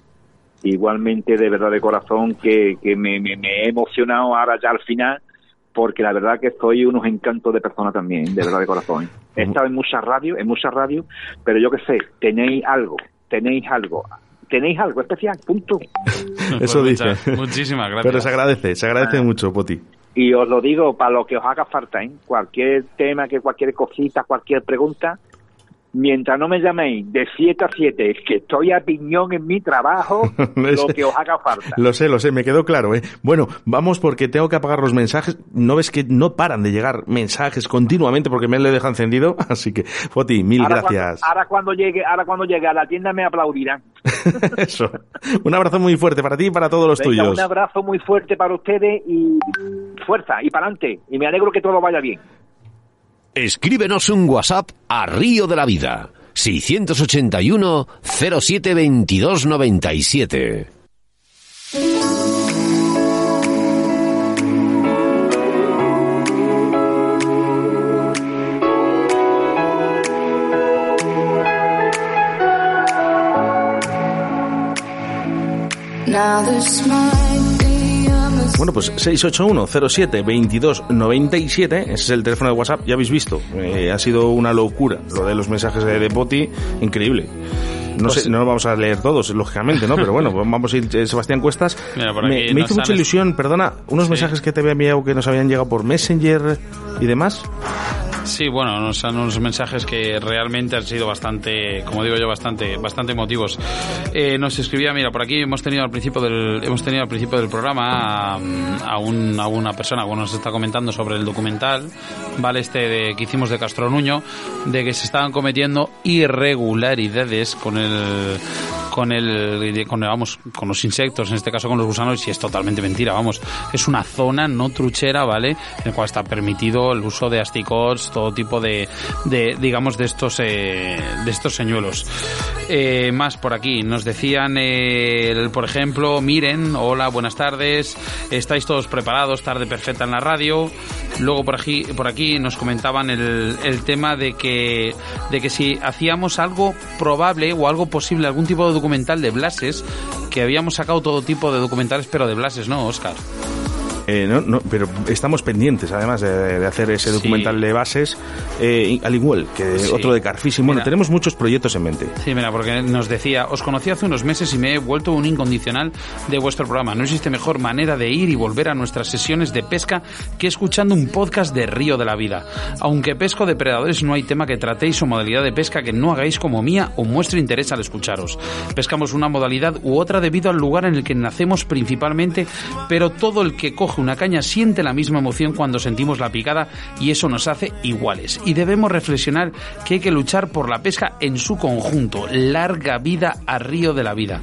Igualmente, de verdad, de corazón, que, que me, me, me he emocionado ahora ya al final, porque la verdad que soy unos encantos de persona también, de verdad, de corazón. He estado en muchas radios, en muchas radios, pero yo qué sé, tenéis algo, tenéis algo, tenéis algo especial, punto. Eso Pues dice. muchas- muchísimas gracias. Pero se agradece, se agradece Ah. mucho, Poti. Y os lo digo para lo que os haga falta, ¿eh? Cualquier tema, que cualquier cosita, cualquier pregunta, mientras no me llaméis de 7 a 7, que estoy a piñón en mi trabajo, lo que os haga falta. Lo sé, lo sé, me quedó claro, ¿eh? Bueno, vamos porque tengo que apagar los mensajes. No ves que no paran de llegar mensajes continuamente porque me lo he dejado encendido. Así que, Poti, mil ahora gracias. Cuando, ahora cuando llegue, ahora cuando llegue a la tienda me aplaudirán. Eso. Un abrazo muy fuerte para ti y para todos los Venga, tuyos. un abrazo muy fuerte para ustedes y fuerza y para adelante. Y me alegro que todo vaya bien. Escríbenos un WhatsApp a Río de la Vida. 681 07 22 97. Now this Bueno, pues 681-07-2297, ese es el teléfono de WhatsApp, ya habéis visto, eh, ha sido una locura lo de los mensajes de, de Poti, increíble. No Pues sé, no los vamos a leer todos, lógicamente, ¿no? Pero bueno, vamos a ir, eh, Sebastián Cuestas. Mira, me hizo mucha ilusión, perdona, unos Sí. mensajes que te había enviado que nos habían llegado por Messenger y demás. Sí, bueno, son unos mensajes que realmente han sido bastante, como digo yo, bastante, bastante emotivos. Eh, nos escribía, mira, por aquí hemos tenido al principio del, hemos tenido al principio del programa a, un, a una persona, bueno, nos está comentando sobre el documental, vale, este de, que hicimos de Castro Nuño, de que se estaban cometiendo irregularidades con el con el, con, vamos, con los insectos, en este caso con los gusanos, y es totalmente mentira, vamos. Es una zona no truchera, ¿vale? En la cual está permitido el uso de asticots, todo tipo de, de digamos, de estos, eh, de estos señuelos. Eh, más por aquí, nos decían, eh, por ejemplo, miren, hola, buenas tardes, estáis todos preparados, tarde perfecta en la radio. Luego por aquí, por aquí nos comentaban el, el tema de que, de que si hacíamos algo probable o algo posible, algún tipo de documental de Blases, que habíamos sacado todo tipo de documentales, pero de Blases, ¿no, Oscar? Eh, no, no, pero estamos pendientes, además, de, hacer ese documental de bases, eh, al igual que otro de Carfishing. Bueno, tenemos muchos proyectos en mente. Sí, mira, porque nos decía, os conocí hace unos meses y me he vuelto un incondicional de vuestro programa. No existe mejor manera de ir y volver a nuestras sesiones de pesca que escuchando un podcast de Río de la Vida. Aunque pesco depredadores, no hay tema que tratéis o modalidad de pesca que no hagáis como mía o muestre interés al escucharos. Pescamos una modalidad u otra debido al lugar en el que nacemos principalmente, pero todo el que coge una caña siente la misma emoción cuando sentimos la picada y eso nos hace iguales. Y debemos reflexionar que hay que luchar por la pesca en su conjunto. Larga vida a río de la vida.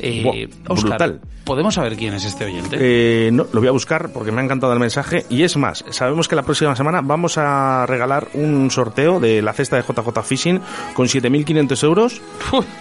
Eh, brutal. ¿Podemos saber quién es este oyente? Eh, no, lo voy a buscar porque me ha encantado el mensaje. Y es más, sabemos que la próxima semana vamos a regalar un sorteo de la cesta de JJ Fishing con 7.500 euros.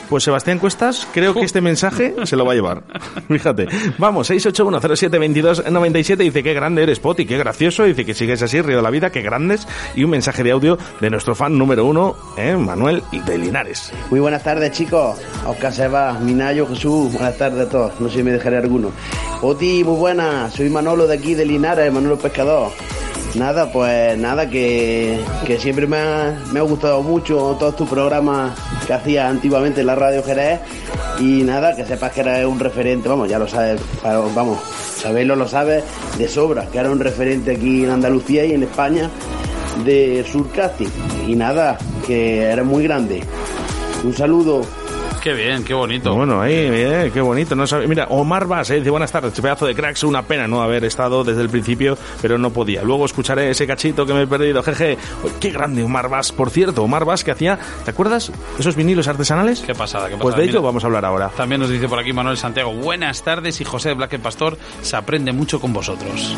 Pues Sebastián Cuestas, creo que este mensaje se lo va a llevar. Fíjate. Vamos, 681072297 dice que grande eres, Poti, qué gracioso. Dice que sigues así, río de la vida, qué grandes. Y un mensaje de audio de nuestro fan número uno, eh, Manuel de Linares. Muy buenas tardes, chicos. Oscar Seba, Minayo, Jesús. Buenas tardes a todos. No sé si me dejaré alguno. Oti, muy buena, soy Manolo de aquí de Linares, Manolo Pescador. Nada, pues nada, que, que siempre me ha, me ha, gustado mucho todos tus programas que hacías antiguamente en la radio Jerez y nada, que sepas que eres un referente, vamos, ya lo sabes, vamos, saberlo lo sabes de sobra, que era un referente aquí en Andalucía y en España de surcasting y nada, que eres muy grande. Un saludo. Qué bien, qué bonito. Bueno, ahí, eh, qué bonito. No Mira, Omar Vaz, eh, dice buenas tardes, pedazo de cracks, una pena no haber estado desde el principio, pero no podía. Luego escucharé ese cachito que me he perdido, jeje. Qué grande Omar Vaz, por cierto, Omar Vaz que hacía, ¿te acuerdas? Esos vinilos artesanales. Qué pasada, qué pasada. Pues de ello vamos a hablar ahora. También nos dice por aquí Manuel Santiago, buenas tardes y José de Black Pastor, se aprende mucho con vosotros.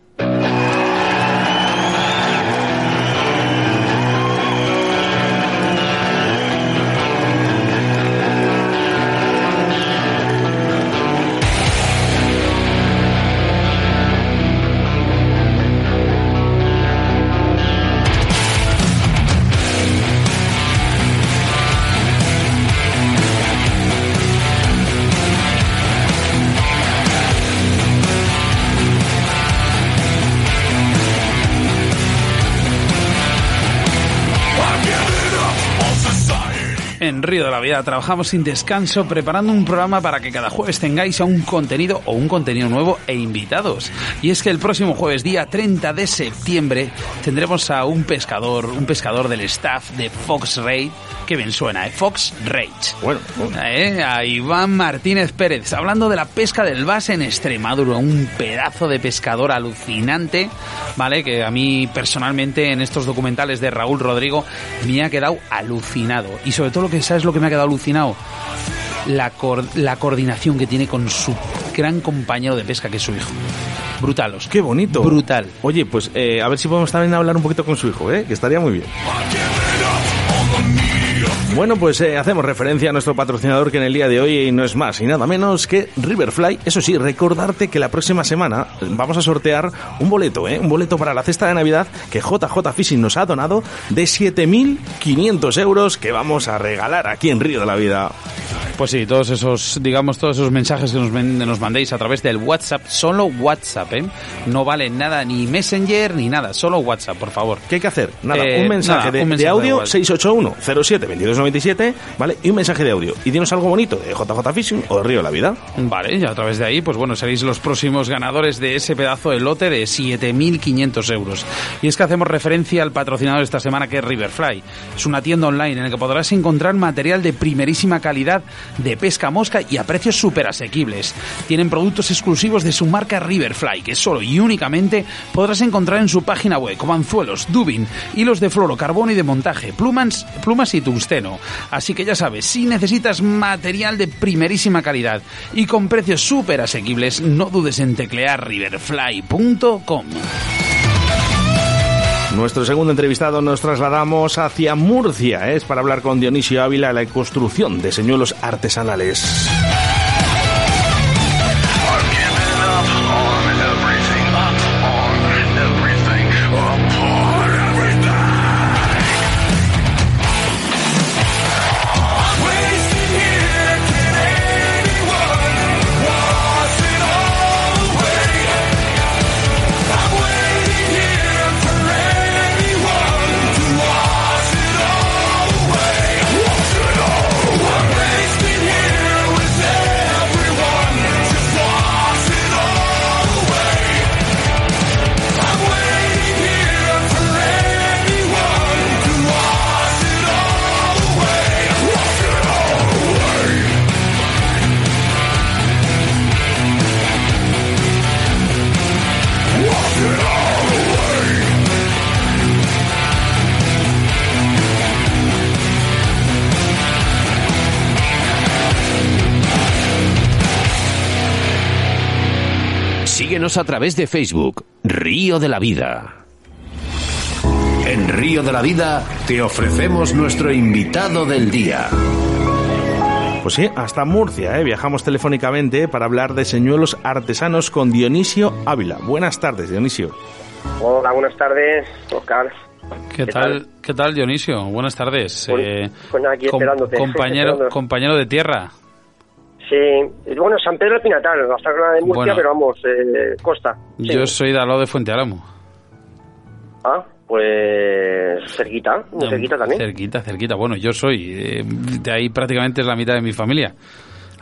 En Río de la Vida trabajamos sin descanso preparando un programa para que cada jueves tengáis a un contenido o un contenido nuevo e invitados. Y es que el próximo jueves, día 30 de septiembre, tendremos a un pescador, un pescador del staff de Fox Raid, que bien suena, ¿eh? Fox Rage. Bueno, ¿Eh? A Iván Martínez Pérez, hablando de la pesca del base en Extremadura, un pedazo de pescador alucinante, ¿vale? Que a mí personalmente en estos documentales de Raúl Rodrigo me ha quedado alucinado. Y sobre todo lo que ¿sabes lo que me ha quedado alucinado? La, la coordinación que tiene con su gran compañero de pesca, que es su hijo. Brutal. Qué bonito. Brutal. Oye, pues eh, a ver si podemos también hablar un poquito con su hijo, ¿eh? que estaría muy bien. Bueno, pues eh, hacemos referencia a nuestro patrocinador que en el día de hoy no es más y nada menos que Riverfly. Eso sí, recordarte que la próxima semana vamos a sortear un boleto, ¿eh? un boleto para la cesta de Navidad que JJ Fishing nos ha donado de 7.500 euros que vamos a regalar aquí en Río de la Vida. Pues sí, todos esos, digamos, todos esos mensajes que nos, nos mandéis a través del WhatsApp, solo WhatsApp, ¿eh? No vale nada ni Messenger ni nada, solo WhatsApp, por favor. ¿Qué hay que hacer? Nada, Eh, un mensaje, nada, de, un de mensaje audio de 681 07 2297, ¿vale? Y un mensaje de audio. Y dinos algo bonito de JJ Fishing o de Río de la Vida. Vale, y a través de ahí, pues bueno, seréis los próximos ganadores de ese pedazo de lote de 7.500 euros. Y es que hacemos referencia al patrocinador de esta semana que es Riverfly. Es una tienda online en la que podrás encontrar material de primerísima calidad de pesca mosca y a precios súper asequibles. Tienen productos exclusivos de su marca Riverfly, que solo y únicamente podrás encontrar en su página web, como anzuelos, dubin, hilos de fluorocarbono y de montaje, plumas, plumas y tungsteno. Así que ya sabes, si necesitas material de primerísima calidad y con precios súper asequibles, no dudes en teclear riverfly.com. Nuestro segundo entrevistado nos trasladamos hacia Murcia. Es para hablar con Dionisio Ávila la construcción de señuelos artesanales. Síguenos a través de Facebook, Río de la Vida. En Río de la Vida te ofrecemos nuestro invitado del día. Pues sí, hasta Murcia, ¿eh? viajamos telefónicamente para hablar de señuelos artesanos con Dionisio Ávila. Buenas tardes, Dionisio. Hola, buenas tardes, Oscar. ¿Qué, tal, ¿Qué tal, Dionisio? Buenas tardes. Pues- Eh, pues nada, aquí com- esperándote. compañero, compañero de tierra. Sí, bueno, San Pedro del Pinatar, hasta la de Murcia, Bueno. pero vamos, eh, Costa. Sí. Yo soy de al lado de Fuente Álamo. Ah, pues cerquita, muy cerquita también. Cerquita, cerquita. Bueno, yo soy. eh, de ahí prácticamente es la mitad de mi familia.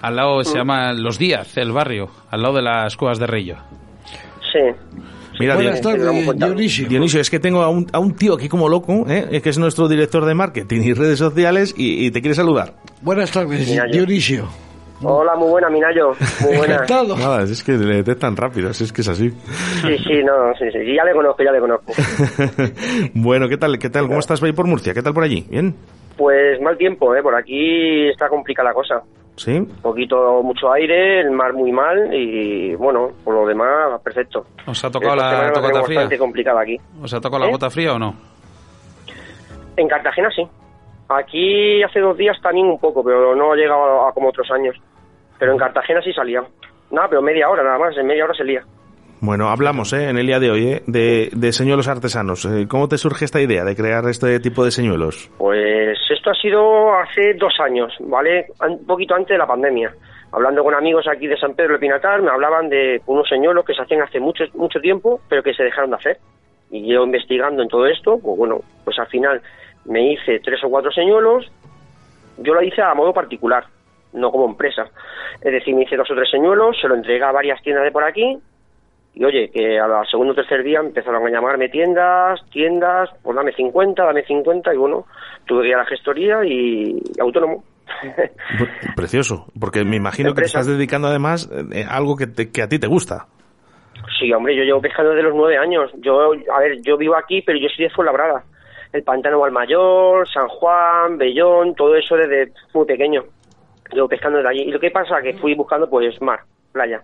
Al lado se Mm. llama Los Díaz, el barrio, al lado de las cuevas de Reyo. Sí. Mira, Buenas Dionisio, tardes, Dionisio. Dionisio, es que tengo a un, a un tío aquí como loco, ¿eh? que es nuestro director de marketing y redes sociales y, y te quiere saludar. Buenas tardes, Dionisio. Hola, muy buena, Minayo. Muy buena. Nada, es que le detectan rápido, es que es así. Sí, sí, no, sí, sí, ya le conozco, ya le conozco. bueno, ¿qué tal? ¿Qué tal? ¿Cómo estás ahí por Murcia? ¿Qué tal por allí? ¿Bien? Pues mal tiempo, ¿eh? Por aquí está complicada la cosa. ¿Sí? Un poquito, mucho aire, el mar muy mal y, bueno, por lo demás, perfecto. ¿Os ha tocado Esta la tenemos fría? bastante complicada aquí. ¿Os ha tocado la ¿Eh? gota fría o no? En Cartagena sí. Aquí hace dos días también un poco, pero no ha llegado a, a como otros años. Pero en Cartagena sí salía. Nada, pero media hora nada más, en media hora salía. Bueno, hablamos ¿eh? en el día de hoy ¿eh? de, de señuelos artesanos. Eh, ¿Cómo te surge esta idea de crear este tipo de señuelos? Pues esto ha sido hace dos años, ¿vale? Un poquito antes de la pandemia. Hablando con amigos aquí de San Pedro de Pinatar, me hablaban de unos señuelos que se hacían hace mucho, mucho tiempo, pero que se dejaron de hacer. Y yo investigando en todo esto, pues bueno, pues al final me hice tres o cuatro señuelos. Yo lo hice a modo particular, no como empresa. Es decir, me hice dos o tres señuelos, se lo entregué a varias tiendas de por aquí. Y oye, que al segundo o tercer día empezaron a llamarme tiendas, tiendas, pues dame 50, dame 50, y bueno, tuve que ir a la gestoría y autónomo. Precioso, porque me imagino que te estás dedicando además eh, a algo que, te- que a ti te gusta. Sí, hombre, yo llevo pescando desde los nueve años. Yo, a ver, yo vivo aquí, pero yo soy de Fuenlabrada. El Pantano Valmayor, San Juan, Bellón, todo eso desde muy pequeño. Llevo pescando desde allí. Y lo que pasa que fui buscando, pues, mar, playa.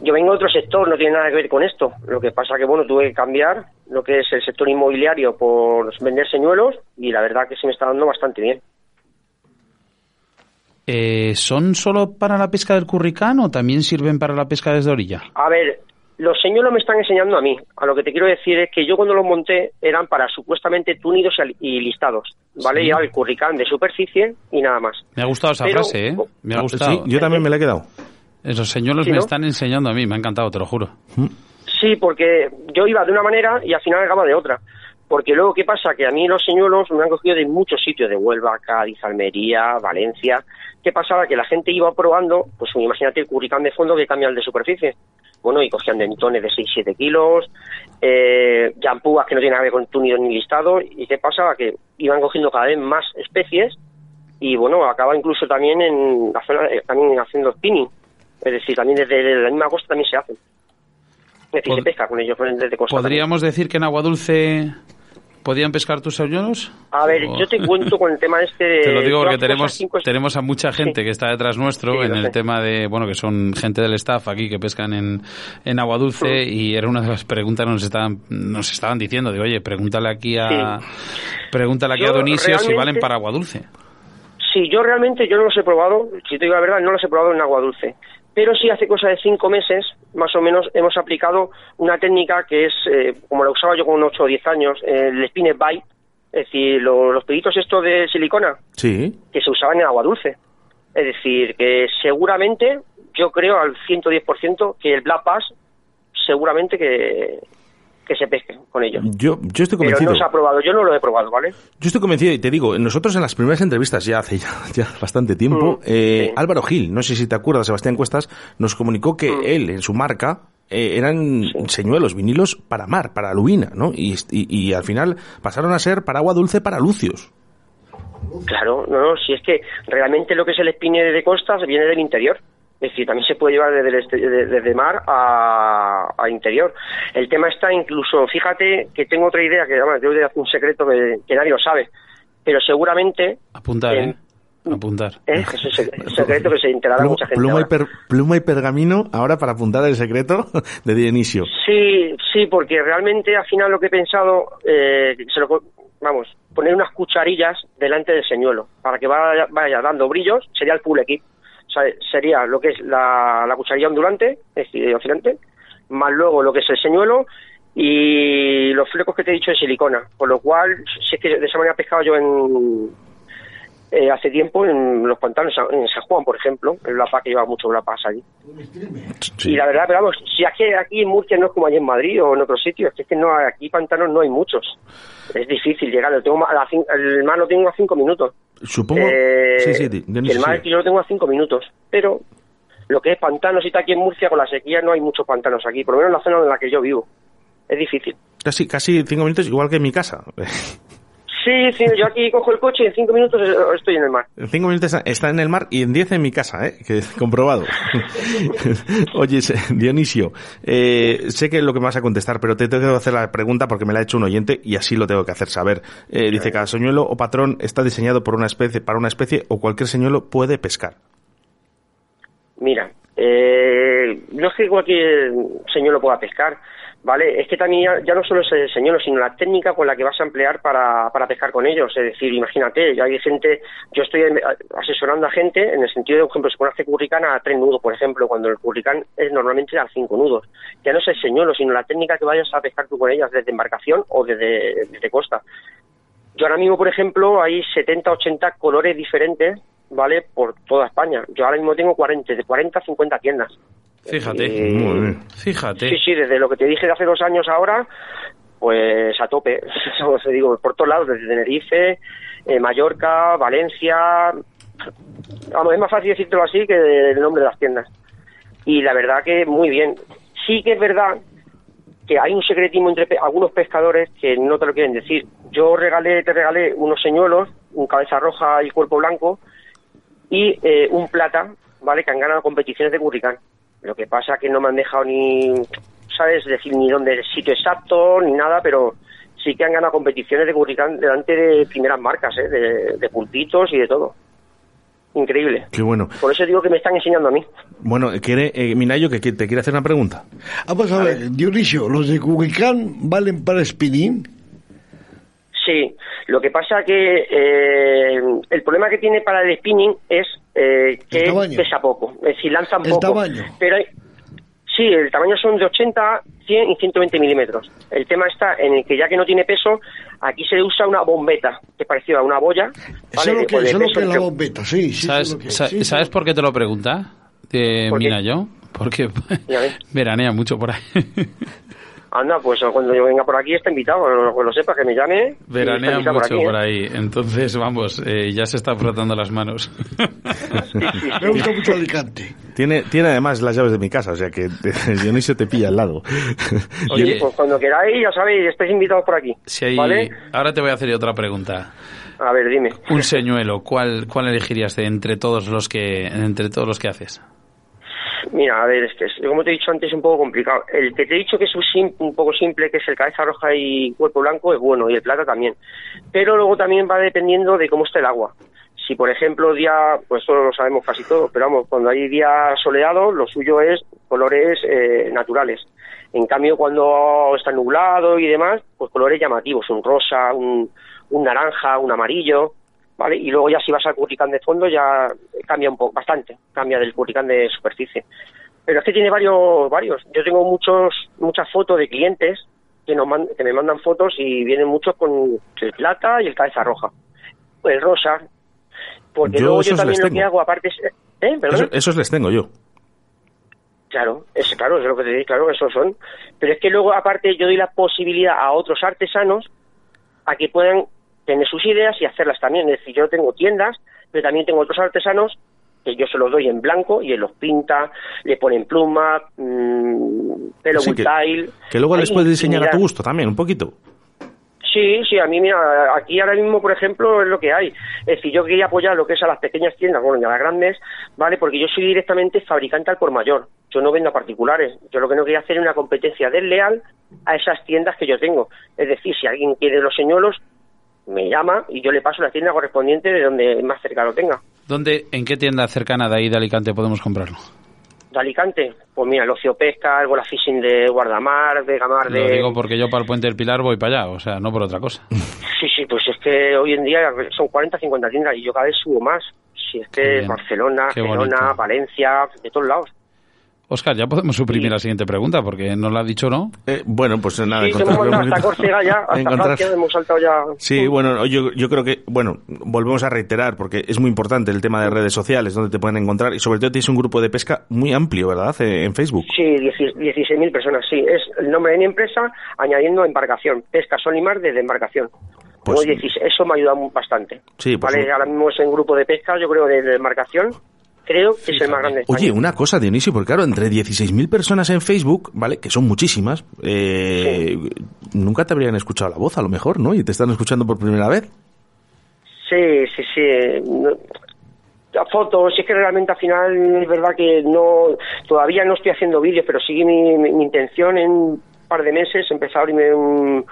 Yo vengo de otro sector, no tiene nada que ver con esto. Lo que pasa que, bueno, tuve que cambiar lo que es el sector inmobiliario por vender señuelos y la verdad que se me está dando bastante bien. Eh, ¿Son solo para la pesca del curricán o también sirven para la pesca desde orilla? A ver, los señuelos me están enseñando a mí. A lo que te quiero decir es que yo cuando los monté eran para supuestamente túnidos y listados, ¿vale? Sí. Y el curricán de superficie y nada más. Me ha gustado esa Pero- frase, ¿eh? Me ha Ah, gustado. sí, yo también me la he quedado. Esos señuelos Sí, me ¿no? están enseñando a mí, me ha encantado, te lo juro. Sí, porque yo iba de una manera y al final acaba de otra. Porque luego, ¿qué pasa? Que a mí los señuelos me han cogido de muchos sitios, de Huelva, Cádiz, Almería, Valencia. ¿Qué pasaba? Que la gente iba probando, pues imagínate el curricán de fondo que cambia el de superficie. Bueno, y cogían dentones de 6-7 kilos, eh, champúas que no tienen nada que ver con túnidos ni listado. ¿Y qué pasaba? Que iban cogiendo cada vez más especies y, bueno, acaba incluso también en la zona, eh, también haciendo spinning. Es decir, también desde, la misma costa también se hacen. Es decir, se pesca con ellos desde costa. también. ¿Podríamos decir que en agua dulce podían pescar tus señuelos? A ver, yo te cuento con el tema este de... Te lo digo porque tenemos, cinco- tenemos a mucha gente que está detrás nuestro Sí, en el sé. tema de, bueno, que son gente del staff aquí que pescan en, en agua dulce y era una de las preguntas que nos estaban, nos estaban diciendo, digo, oye, pregúntale aquí a, pregúntale aquí Yo a Dionisio si valen para agua dulce. Sí, yo realmente yo no los he probado, si te digo la verdad, no los he probado en agua dulce. Pero sí hace cosa de cinco meses, más o menos, hemos aplicado una técnica que es, eh, como la usaba yo con 8 o 10 años, el spinner bite, es decir, lo- los peditos estos de silicona Sí. que se usaban en agua dulce. Es decir, que seguramente, yo creo al 110% que el Black Bass seguramente que, que se pesque con ellos. Yo, yo estoy Pero convencido. no se ha probado, yo no lo he probado, ¿vale? Yo estoy convencido y te digo, nosotros en las primeras entrevistas, ya hace ya, ya bastante tiempo, Mm, eh, Álvaro Gil, no sé si te acuerdas, Sebastián Cuestas, nos comunicó que Mm. él, en su marca, eh, eran señuelos, vinilos para mar, para lubina, ¿no? Y, y, y al final pasaron a ser para agua dulce, para lucios. Claro, no, no, si es que realmente lo que es el spinner de costas viene del interior. Es decir, también se puede llevar desde, el este- desde mar a, a interior. El tema está incluso, fíjate que tengo otra idea, que además yo voy a hacer un secreto que, que nadie lo sabe, pero seguramente, Apuntar, Eh, ¿eh? Apuntar. ¿eh? es un sec- secreto que se enterará mucha gente. pluma y per- pluma y pergamino, ahora para apuntar el secreto de Dionisio. Sí, sí, porque realmente al final lo que he pensado, eh, se lo, co- vamos, poner unas cucharillas delante del señuelo para que vaya, vaya dando brillos, sería el full equip. Sería lo que es la, la cucharilla ondulante, es decir, oscilante, más luego lo que es el señuelo y los flecos que te he dicho de silicona. Por lo cual, si es que de esa manera he pescado yo en, eh, hace tiempo en los pantanos, en San Juan, por ejemplo, en La Paz, que lleva mucho La Paz allí. Y la verdad, pero vamos, si es que aquí en Murcia no es como allí en Madrid o en otros sitios, es que, es que no aquí pantanos no hay muchos. Es difícil llegar, lo tengo a la el mar lo tengo a cinco minutos. Supongo. Eh, sí, sí, el mar yo lo tengo a cinco minutos, pero lo que es pantanos y tal aquí en Murcia con la sequía no hay muchos pantanos aquí, por lo menos en la zona en la que yo vivo. Es difícil. Casi, casi cinco minutos, igual que en mi casa. Sí, sí, yo aquí cojo el coche y en cinco minutos estoy en el mar. En cinco minutos está en el mar y en diez en mi casa, ¿eh? Que es comprobado. Oye, Dionisio, eh, sé que es lo que me vas a contestar, pero te tengo que hacer la pregunta porque me la ha hecho un oyente y así lo tengo que hacer saber. Eh, dice, cada señuelo o patrón está diseñado por una especie, para una especie o cualquier señuelo puede pescar. Mira, eh, no es que cualquier señor lo pueda pescar, ¿vale? Es que también ya, no solo es el señuelo, sino la técnica con la que vas a emplear para, para pescar con ellos. Es decir, imagínate, ya hay gente, yo estoy eh, asesorando a gente en el sentido de, por ejemplo, se pone a hacer curricán a tres nudos, por ejemplo, cuando el curricán es normalmente a cinco nudos. Ya no es el señuelo, sino la técnica que vayas a pescar tú con ellas desde embarcación o desde, desde costa. Yo ahora mismo, por ejemplo, hay 70, 80 colores diferentes, ¿vale? Por toda España. Yo ahora mismo tengo 40, de 40 a 50 tiendas. Fíjate. Eh, Muy bien. Fíjate. Sí, sí, desde lo que te dije de hace dos años ahora, pues a tope. Como te digo, por todos lados, desde Tenerife, eh, Mallorca, Valencia. Vamos, es más fácil decírtelo así que el nombre de las tiendas. Y la verdad que muy bien. Sí que es verdad que hay un secretismo entre pe- algunos pescadores que no te lo quieren decir. Yo regalé, te regalé unos señuelos, un cabeza roja y cuerpo blanco, y eh, un plata, ¿vale? Que han ganado competiciones de curricán. Lo que pasa que no me han dejado ni, ¿sabes? Decir ni dónde el sitio exacto, ni nada, pero sí que han ganado competiciones de curricán delante de primeras marcas, ¿eh? De, de pulpitos y de todo. Increíble. Qué bueno. Por eso digo que me están enseñando a mí. Bueno, quiere, eh, Minayo, que te quiere hacer una pregunta. Vamos a ver, Dionisio, ¿los de Curricán valen para spinning? Sí, lo que pasa que eh, el problema que tiene para el spinning es eh, que pesa poco, es decir, lanzan El poco. tamaño. Pero hay- Sí, el tamaño son de 80, 100 y 120 milímetros. El tema está en el que ya que no tiene peso, aquí se usa una bombeta, que es parecida a una boya. Eso es lo que, eso es lo que es la bombeta, sí. sí ¿Sabes, eso es lo que es. sa- Sí, ¿sabes sí. por qué te lo pregunta? De ¿Por qué? Mina yo. Porque veranea mucho por ahí. Anda, pues cuando yo venga por aquí está invitado, lo, que lo sepa, que me llame. Veranea mucho ¿eh? por ahí. Entonces, vamos, eh, ya se está frotando las manos. Me gusta mucho Alicante. Tiene, tiene además las llaves de mi casa, o sea que Dionisio te pilla al lado. Oye, pues cuando queráis, ya sabéis, estáis invitados por aquí. Si hay- ¿Vale? Ahora te voy a hacer yo otra pregunta. A ver, dime. Un señuelo, ¿cuál, cuál elegirías de entre todos los que entre todos los que haces? Mira, a ver, es que es- como te he dicho antes es un poco complicado. El que te he dicho que es un, sim- un poco simple, que es el cabeza roja y cuerpo blanco, es bueno, y el plata también. Pero luego también va dependiendo de cómo esté el agua. Si, por ejemplo, día, pues eso lo sabemos casi todos, pero vamos, cuando hay día soleado, lo suyo es colores eh, naturales. En cambio, cuando está nublado y demás, pues colores llamativos, un rosa, un, un naranja, un amarillo, ¿vale? Y luego ya si vas al curricán de fondo ya cambia un poco, bastante, cambia del curricán de superficie. Pero es que tiene varios, varios. Yo tengo muchos, muchas fotos de clientes que, nos man- que me mandan fotos y vienen muchos con el plata y el cabeza roja. El rosa. Porque Yo luego yo también lo que hago, aparte es... ¿Eh? Eso- esos les tengo yo. Claro, es claro, es lo que te digo, claro, esos son. Pero es que luego, aparte, yo doy la posibilidad a otros artesanos a que puedan tener sus ideas y hacerlas también. Es decir, yo tengo tiendas, pero también tengo otros artesanos que yo se los doy en blanco y él los pinta, le ponen pluma, mm, pelo que- luego les puedes diseñar a tu gusto también, un poquito. Sí, sí, a mí, mira, aquí ahora mismo, por ejemplo, es lo que hay. Es decir, yo quería apoyar lo que es a las pequeñas tiendas, bueno, y a las grandes, ¿vale? Porque yo soy directamente fabricante al por mayor. Yo no vendo a particulares. Yo lo que no quería hacer es una competencia desleal a esas tiendas que yo tengo. Es decir, si alguien quiere los señuelos, me llama y yo le paso la tienda correspondiente de donde más cerca lo tenga. ¿Dónde, en qué tienda cercana de ahí de Alicante podemos comprarlo? De Alicante, pues mira, el Ocio Pesca, el Bola Fishing de Guardamar, de Gamar Lo de... digo porque yo para el Puente del Pilar voy para allá, o sea, no por otra cosa. Sí, sí, pues es que hoy en día son 40, 50 tiendas y yo cada vez subo más. Si es que. Barcelona, Qué Gerona, bonito. Valencia, de todos lados. Oscar, ya podemos suprimir la siguiente pregunta porque no la ha dicho, ¿no? Eh, bueno, pues nada, Sí, que hemos hasta Córcega ya, hasta encontrar- Francia hemos saltado ya. Sí, bueno, yo, yo creo que, bueno, volvemos a reiterar porque es muy importante el tema de redes sociales, donde te pueden encontrar y sobre todo tienes un grupo de pesca muy amplio, ¿verdad? Eh, En Facebook. Sí, 10 16.000 personas, sí. Es el nombre de mi empresa añadiendo embarcación. Pesca Sol y Mar desde embarcación. Pues- Tengo 16, eso me ayuda mu- bastante. Sí, pues vale, un- ahora mismo es en grupo de pesca, yo creo, de, de embarcación. Creo que es el más grande de España. Oye, una cosa, Dionisio, porque claro, entre 16.000 personas en Facebook, ¿vale? Que son muchísimas, eh, nunca te habrían escuchado la voz, a lo mejor, ¿no? Y te están escuchando por primera vez. Sí, sí, sí. No- fotos, es que realmente al final es verdad que no, todavía no estoy haciendo vídeos, pero mi, mi- mi intención en un par de meses empezar a abrirme un,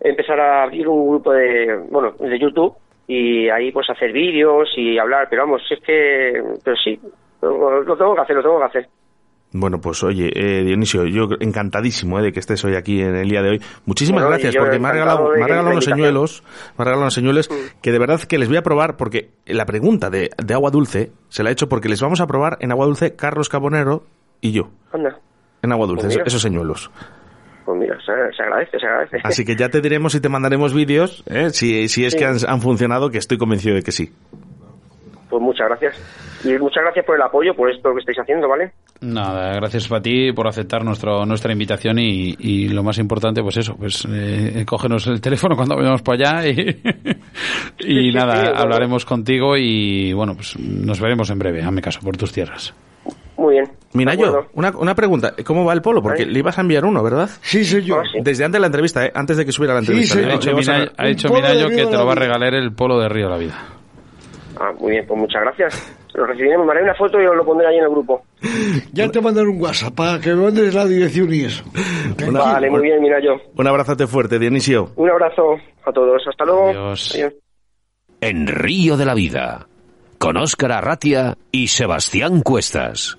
empezar a abrir un grupo de, bueno, de YouTube y ahí pues hacer vídeos y hablar, pero vamos, es que, pero sí, lo, lo tengo que hacer, lo tengo que hacer. Bueno, pues oye, eh, Dionisio, yo encantadísimo eh, de que estés hoy aquí en el día de hoy. Muchísimas Bueno, gracias porque me ha regalado, me ha regalado unos señuelos, me ha regalado unos señuelos que de verdad que les voy a probar porque la pregunta de, de agua dulce se la he hecho porque les vamos a probar en agua dulce Carlos Cabonero y yo. Anda, En agua dulce, Pues esos señuelos. Pues mira, se, se agradece, se agradece. Así que ya te diremos y te mandaremos vídeos, ¿eh? si, si es Sí. que han, han funcionado, que estoy convencido de que sí. Pues muchas gracias. Y muchas gracias por el apoyo, por esto que estáis haciendo, ¿vale? Nada, gracias a ti por aceptar nuestro, nuestra invitación y, y lo más importante, pues eso, pues eh, cógenos el teléfono cuando vayamos para allá y, y sí, nada, sí, hablaremos contigo y bueno, pues nos veremos en breve, hazme caso, por tus tierras. Muy bien. Mira, de yo, acuerdo. una, una pregunta, ¿cómo va el polo? Porque le ibas a enviar uno, ¿verdad? Sí, soy yo. Ah, sí. Desde antes de la entrevista, ¿eh? antes de que subiera la entrevista. Le Ha dicho, Minayo, ha dicho Minayo que te lo va a regalar el polo de Río de la Vida. Ah, muy bien, pues muchas gracias. Lo recibiremos, me haré una foto y os lo pondré ahí en el grupo. Ya te mandaré un WhatsApp para que me mandes la dirección y eso. Una- Vale, muy bien, mira yo. Un abrazote fuerte, Dionisio. Un abrazo a todos. Hasta luego. Adiós. En Río de la Vida, con Óscar Arratia y Sebastián Cuestas.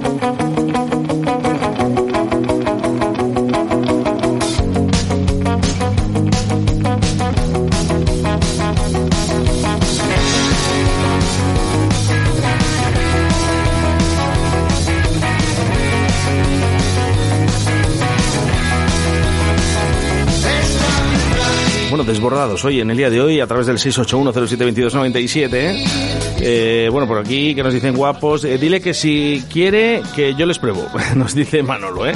desbordados hoy, en el día de hoy, a través del 681072297. Eh, bueno, por aquí que nos dicen guapos, eh, dile que si quiere que yo les pruebo, nos dice Manolo, ¿eh?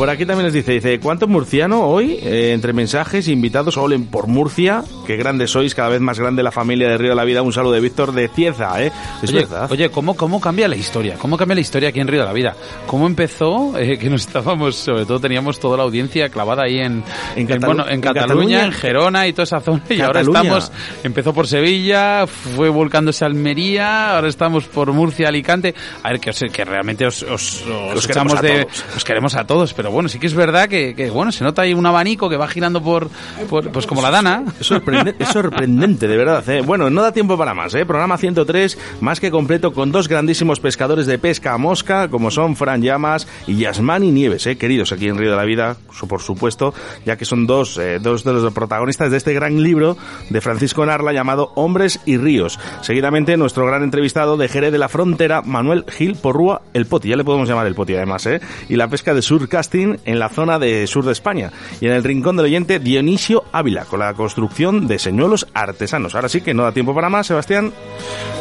Por aquí también nos dice, dice, ¿cuánto murciano hoy? Eh, entre mensajes, invitados, olen por Murcia, qué grandes sois, cada vez más grande la familia de Río de la Vida. Un saludo de Víctor de Cieza, ¿eh? Es oye, verdad. Oye, ¿cómo, ¿cómo cambia la historia? ¿Cómo cambia la historia aquí en Río de la Vida? ¿Cómo empezó? Eh, que nos estábamos, sobre todo teníamos toda la audiencia clavada ahí en, En en, Catalu- bueno, en en Cataluña, Cataluña. en Gerona y toda esa zona. Y ahora estamos, empezó por Sevilla, fue volcándose a Almería, ahora estamos por Murcia, Alicante. A ver, que, que realmente os, os, os Os queremos a de, todos. os queremos a todos, pero bueno, sí que es verdad que, que, bueno, se nota ahí un abanico que va girando por, por pues como la dana. Es, sorprende- es sorprendente, de verdad. ¿eh? Bueno, no da tiempo para más. ¿eh? Programa 103, más que completo, con dos grandísimos pescadores de pesca a mosca, como son Fran Llamas y Yasmani Nieves, ¿eh? queridos aquí en Río de la Vida, por supuesto, ya que son dos, eh, dos de los protagonistas de este gran libro de Francisco Narla llamado Hombres y Ríos. Seguidamente, nuestro gran entrevistado de Jerez de la Frontera, Manuel Gil Porrúa, el Poti, ya le podemos llamar el Poti además, ¿eh? y la pesca de surcasting en la zona de sur de España. Y en el rincón del oyente, Dionisio Ávila, con la construcción de señuelos artesanos. Ahora sí que no da tiempo para más, Sebastián.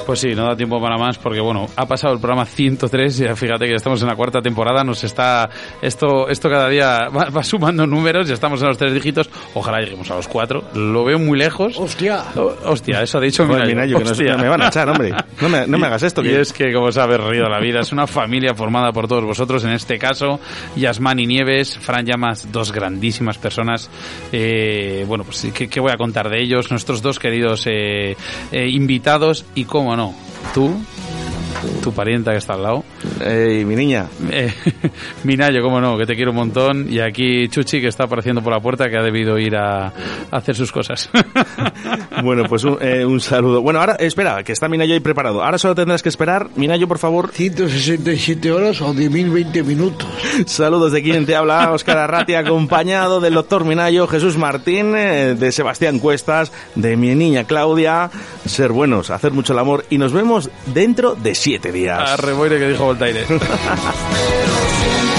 Pues sí, no da tiempo para más porque bueno, ha pasado el programa 103 y ya fíjate que ya estamos en la cuarta temporada, nos está esto esto cada día va, va sumando números, ya estamos en los tres dígitos, ojalá lleguemos a los cuatro, lo veo muy lejos. Hostia. hostia, eso ha dicho Joder, Minayo. Minayo, que Hostia. me van a echar, hombre. No me, no me hagas esto. Y Que... es que, como sabes, Río de la Vida es una familia formada por todos vosotros. En este caso, Yasmani Nieves, Fran Llamas, dos grandísimas personas. Eh, bueno, pues, ¿qué, qué voy a contar de ellos? Nuestros dos queridos eh, eh, invitados. Y, cómo no, tú, tu parienta que está al lado. Ey, mi niña. Eh, Minayo, cómo no, que te quiero un montón. Y aquí Chuchi, que está apareciendo por la puerta, que ha debido ir a, a hacer sus cosas. Bueno, pues un, eh, un saludo. Bueno, ahora, espera, que está Minayo ahí preparado. Ahora solo tendrás que esperar. Minayo, por favor. 167 horas o 10.020 minutos. Saludos de quien te habla, Óscar Arrati, acompañado del doctor Minayo, Jesús Martín, eh, de Sebastián Cuestas, de mi niña Claudia. Ser buenos, hacer mucho el amor y nos vemos dentro de siete días. A que dijo Voltaire.